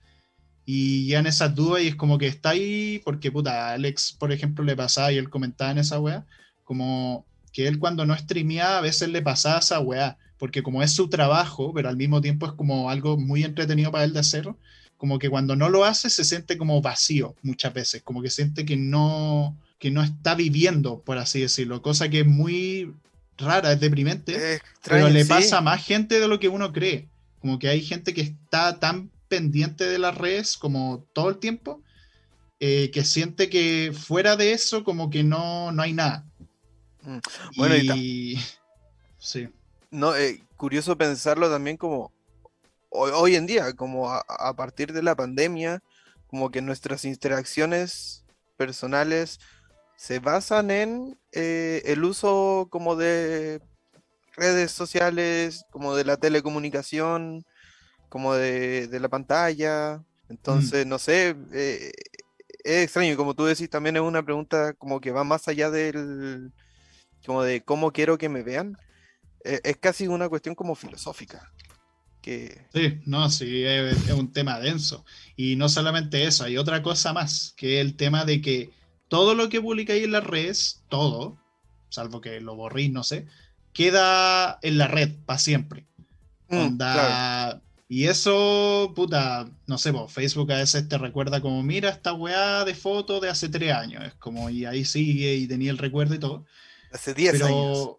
Y ya en esas dudas y es como que está ahí, porque puta, Alex, por ejemplo, le pasaba y él comentaba en esa weá, como que él cuando no streameaba a veces le pasaba esa weá, porque como es su trabajo, pero al mismo tiempo es como algo muy entretenido para él de hacer, como que cuando no lo hace se siente como vacío muchas veces, como que siente que no, que no está viviendo, por así decirlo, cosa que es muy rara, es deprimente, pero le pasa a más gente de lo que uno cree, como que hay gente que está tan pendiente de las redes como todo el tiempo, eh, que siente que fuera de eso como que no, no hay nada. Mm. Bueno, y, sí. No, eh, curioso pensarlo también como hoy, en día, como a, partir de la pandemia, como que nuestras interacciones personales se basan en eh, el uso como de redes sociales, como de la telecomunicación, como de, la pantalla. Mm. Entonces, no sé, eh, es extraño, como tú decís, también es una pregunta como que va más allá del, como de cómo quiero que me vean. E, es casi una cuestión como filosófica. Que... Sí, no, sí, es, un tema denso. Y no solamente eso, hay otra cosa más, que es el tema de que todo lo que publicáis en las redes, todo, salvo que lo borréis, no sé, queda en la red para siempre. Mm, y eso, puta, no sé, Facebook a veces te recuerda como, mira esta weá de foto de hace tres años. Es como, y ahí sigue y tenía el recuerdo y todo. Hace diez años.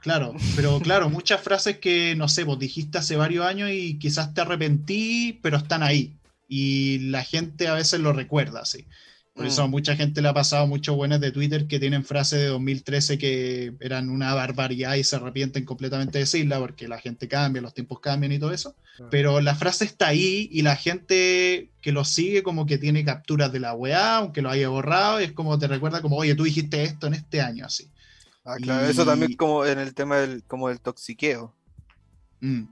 Claro, pero claro, muchas frases que, no sé, vos dijiste hace varios años y quizás te arrepentí, pero están ahí. Y la gente a veces lo recuerda, así. Por eso a mm. mucha gente le ha pasado muchos buenos de Twitter que tienen frases de 2013 que eran una barbaridad y se arrepienten completamente de decirla porque la gente cambia, los tiempos cambian y todo eso. Pero la frase está ahí y la gente que lo sigue como que tiene capturas de la weá, aunque lo haya borrado, y es como te recuerda como, oye, tú dijiste esto en este año, así. Ah, claro, eso también como en el tema del, como del toxiqueo. Mm,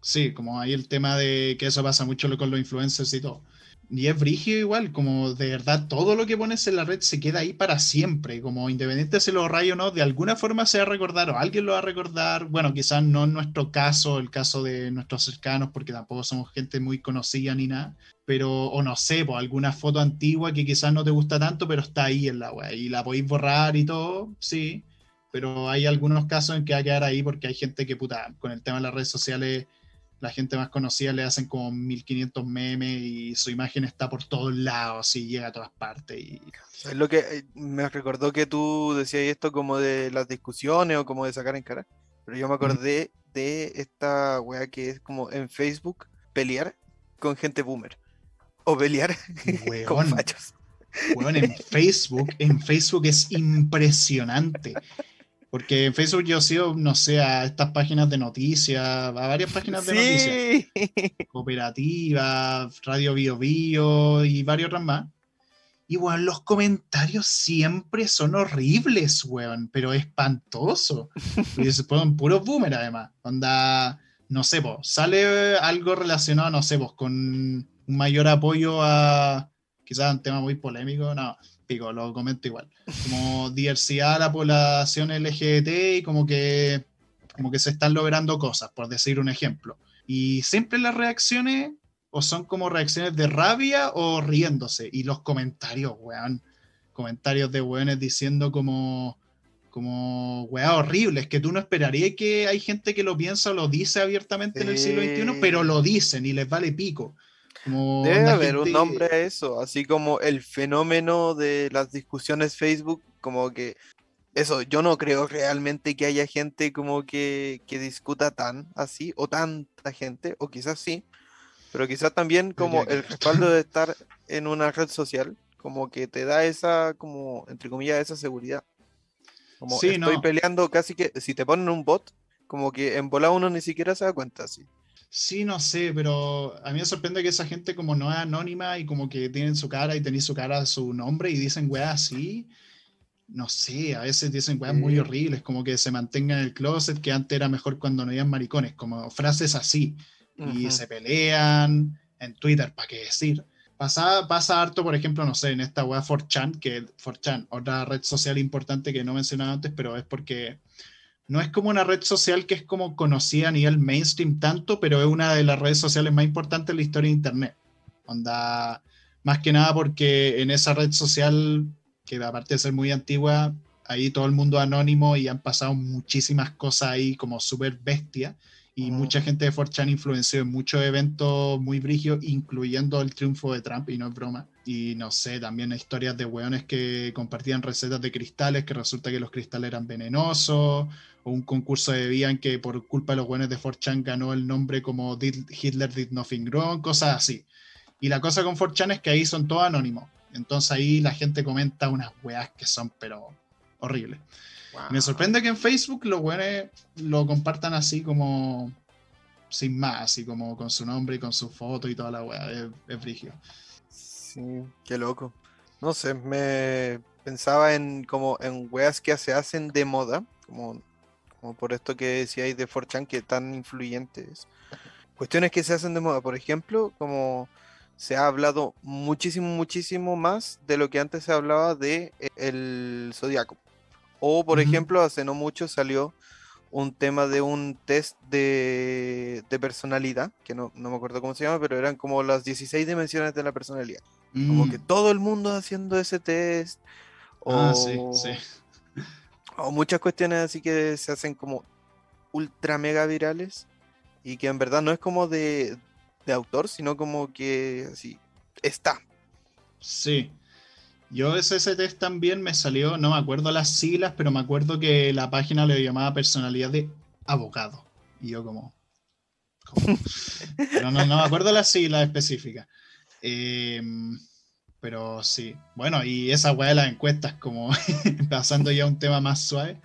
sí, como ahí el tema de que eso pasa mucho con los influencers y todo. Y es brígido igual, como de verdad todo lo que pones en la red se queda ahí para siempre, como independiente si lo rayo o no, de alguna forma se va a recordar o alguien lo va a recordar, bueno, quizás no en nuestro caso, el caso de nuestros cercanos, porque tampoco somos gente muy conocida ni nada, pero, o no sé, pues alguna foto antigua que quizás no te gusta tanto, pero está ahí en la web y la podéis borrar y todo, sí, pero hay algunos casos en que va a quedar ahí porque hay gente que, puta, con el tema de las redes sociales la gente más conocida le hacen como 1500 memes y su imagen está por todos lados y llega a todas partes. Y... Es lo que eh, me recordó que tú decías esto como de las discusiones o como de sacar en cara, pero yo me acordé de esta weá que es como en Facebook pelear con gente boomer o pelear con fachos. en Facebook, en Facebook es impresionante. Porque en Facebook yo sigo, no sé, a estas páginas de noticias, a varias páginas de noticias. Cooperativa, Radio Bio Bio y varios otras más. Y bueno, los comentarios siempre son horribles, weón, pero espantoso. Y se ponen puros boomer además. Onda, no sé, vos, sale algo relacionado, no sé, vos, con un mayor apoyo a quizás un tema muy polémico, no lo comento igual. Como diversidad a la población LGBT y como que, como que se están logrando cosas, por decir un ejemplo. Y siempre las reacciones o son como reacciones de rabia o riéndose. Y los comentarios, weón. Comentarios de weones diciendo como, como, weón, horribles, que tú no esperarías que hay gente que lo piensa o lo dice abiertamente en el siglo XXI, pero lo dicen y les vale pico. Debe haber un nombre a eso, así como el fenómeno de las discusiones Facebook, como que eso, yo no creo realmente que haya gente como que, que discuta tan así, o tanta gente, o quizás sí, pero quizás también como el respaldo de estar en una red social, como que te da esa, como, entre comillas, esa seguridad. Como estoy peleando casi que, si te ponen un bot, como que en bola uno ni siquiera se da cuenta, así. Sí, no sé, pero a mí me sorprende que esa gente como no es anónima y como que tienen su cara y tenéis su cara, su nombre y dicen weá así, no sé, a veces dicen weas muy horribles, como que se mantengan en el closet, que antes era mejor cuando no habían maricones, como frases así, y se pelean en Twitter, ¿para qué decir? Pasa, pasa harto, por ejemplo, no sé, en esta wea 4chan, que 4chan, otra red social importante que no mencionaba antes, pero es porque no es como una red social que es como conocida a nivel mainstream tanto, pero es una de las redes sociales más importantes en la historia de Internet. Onda, más que nada porque en esa red social que aparte de ser muy antigua, ahí todo el mundo anónimo y han pasado muchísimas cosas ahí como súper bestia. Y mucha gente de 4chan influenció en muchos eventos muy brígidos, incluyendo el triunfo de Trump, y no es broma. Y no sé, también historias de hueones que compartían recetas de cristales, que resulta que los cristales eran venenosos, o un concurso de en que por culpa de los hueones de 4chan ganó el nombre como Hitler did nothing wrong, cosas así. Y la cosa con 4chan es que ahí son todos anónimos. Entonces ahí la gente comenta unas weas que son, pero horribles. Me sorprende que en Facebook los weones lo compartan así como sin más, así como con su nombre y con su foto y toda la wea. Es, es Sí, qué loco. No sé, me pensaba en como en weas que se hacen de moda, como, como por esto que decíais de 4chan que tan influyentes. Cuestiones que se hacen de moda, por ejemplo, como se ha hablado muchísimo, muchísimo más de lo que antes se hablaba de eh, el zodiaco. O, por ejemplo, hace no mucho salió un tema de un test de, personalidad, que no, me acuerdo cómo se llama, pero eran como las 16 dimensiones de la personalidad. Como que mm. todo el mundo haciendo ese test. Ah, o, o muchas cuestiones así que se hacen como ultra mega virales y que en verdad no es como de, de autor, sino como que así está. Sí. Yo ese, test también me salió, no me acuerdo las siglas, pero me acuerdo que la página le llamaba personalidad de abogado. Y yo como... no, no, no me acuerdo las siglas específicas. Em, pero sí. Bueno, y esa weá de las encuestas, como pasando ya a un tema más suave,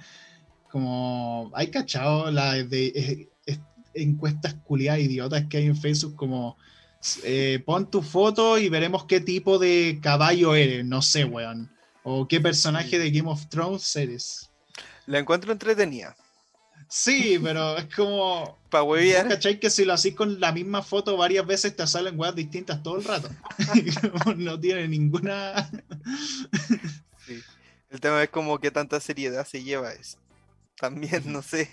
como hay cachado la de eh, encuestas culiadas idiotas que hay en Facebook como eh, pon tu foto y veremos qué tipo de caballo eres, no sé, weón. O qué personaje de Game of Thrones eres. La encuentro entretenida. Sí, pero es como. Para hueviar. ¿Cachai? Que si lo haces con la misma foto varias veces te salen weas distintas todo el rato. no tiene ninguna. sí. El tema es como que tanta seriedad se lleva eso. También, no sé.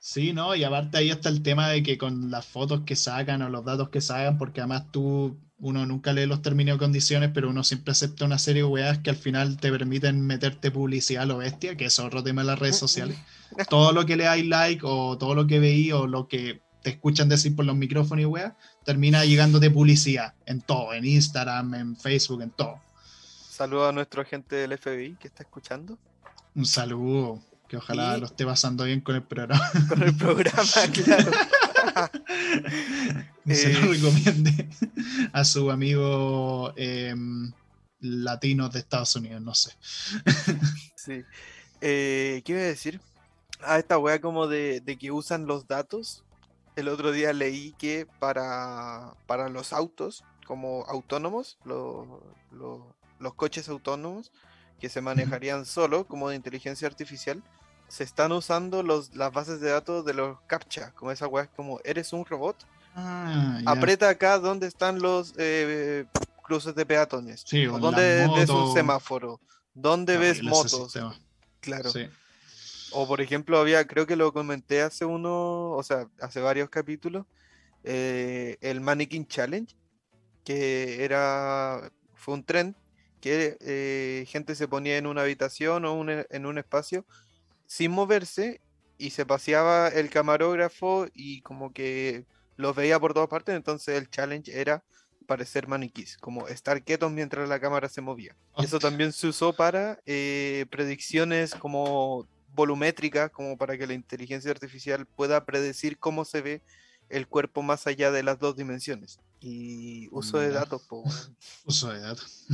Sí, ¿no? Y aparte ahí está el tema de que con las fotos que sacan o los datos que sacan, porque además tú, uno nunca lee los términos y condiciones, pero uno siempre acepta una serie de weas que al final te permiten meterte publicidad a lo bestia, que es otro tema de las redes sociales. Todo lo que le like o todo lo que veí o lo que te escuchan decir por los micrófonos y weas, termina llegando de publicidad en todo, en Instagram, en Facebook, en todo. Saludo a nuestro agente del FBI que está escuchando. Un saludo. Que ojalá lo esté pasando bien con el programa. Con el programa, claro. Se lo eh, recomiende a su amigo em, latino de Estados Unidos, no sé. sí. Eh, ¿Qué iba a decir? Ah, esta wea como de, que usan los datos. El otro día leí que para, para los autos, como autónomos, los coches autónomos, que se manejarían solo, como de inteligencia artificial, se están usando los, las bases de datos de los CAPTCHA, como esa weá, como eres un robot. Ah, Aprieta acá donde están los eh, cruces de peatones. Sí, o donde ves un semáforo. Donde ves motos. Claro. O por ejemplo, había, creo que lo comenté hace uno, o sea, hace varios capítulos, eh, el Mannequin Challenge, que era, fue un tren que eh, gente se ponía en una habitación o en un espacio sin moverse y se paseaba el camarógrafo y como que los veía por todas partes, entonces el challenge era parecer maniquís, como estar quietos mientras la cámara se movía. Eso también se usó para eh, predicciones como volumétricas, como para que la inteligencia artificial pueda predecir cómo se ve el cuerpo más allá de las dos dimensiones. Y uso de datos, Uso de datos.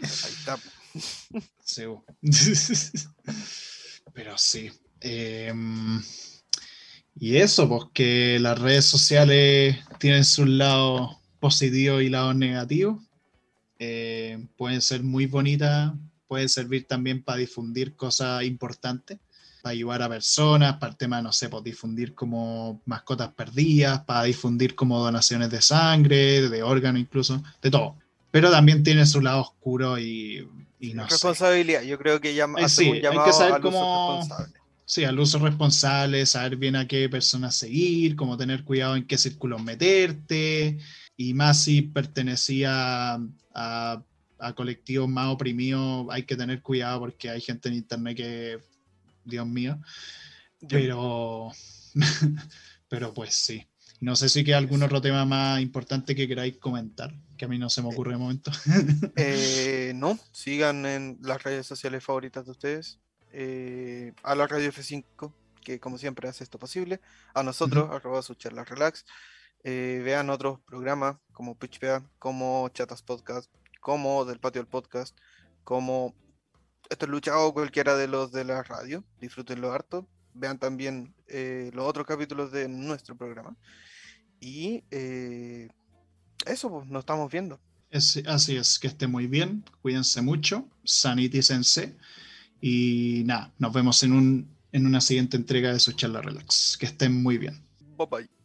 Ahí está. Sí. Pero sí. Em, y eso, pues que las redes sociales tienen su lado positivo y lado negativo. Eh, pueden ser muy bonitas, pueden servir también para difundir cosas importantes, para ayudar a personas, para el tema, no sé, pues difundir como mascotas perdidas, para difundir como donaciones de sangre, de órganos incluso, de todo. Pero también tiene su lado oscuro y, y no responsabilidad, yo creo que ya eh, sí, hay que saber cómo Sí, al uso responsable, saber bien a qué personas seguir, cómo tener cuidado en qué círculos meterte, y más si pertenecía a, colectivos más oprimidos, hay que tener cuidado porque hay gente en internet que, Dios mío, pero, pero pues sí. No sé si hay algún otro tema más importante que queráis comentar, que a mí no se me ocurre de momento. Eh, no, sigan en las redes sociales favoritas de ustedes. Eh, a la Radio F5, que como siempre hace esto posible, a nosotros, arroba su charla relax. Eh, vean otros programas como PitchPea, como Chatas Podcast, como Del Patio del Podcast, como Esto es Lucha o cualquiera de los de la radio. Disfrútenlo harto. Vean también eh, los otros capítulos de nuestro programa. Y eso, pues, nos estamos viendo. así es, que esté muy bien, cuídense mucho, sanitícense. Y nada, nos vemos en, un, en una siguiente entrega de su charla relax. Que estén muy bien. Bye bye.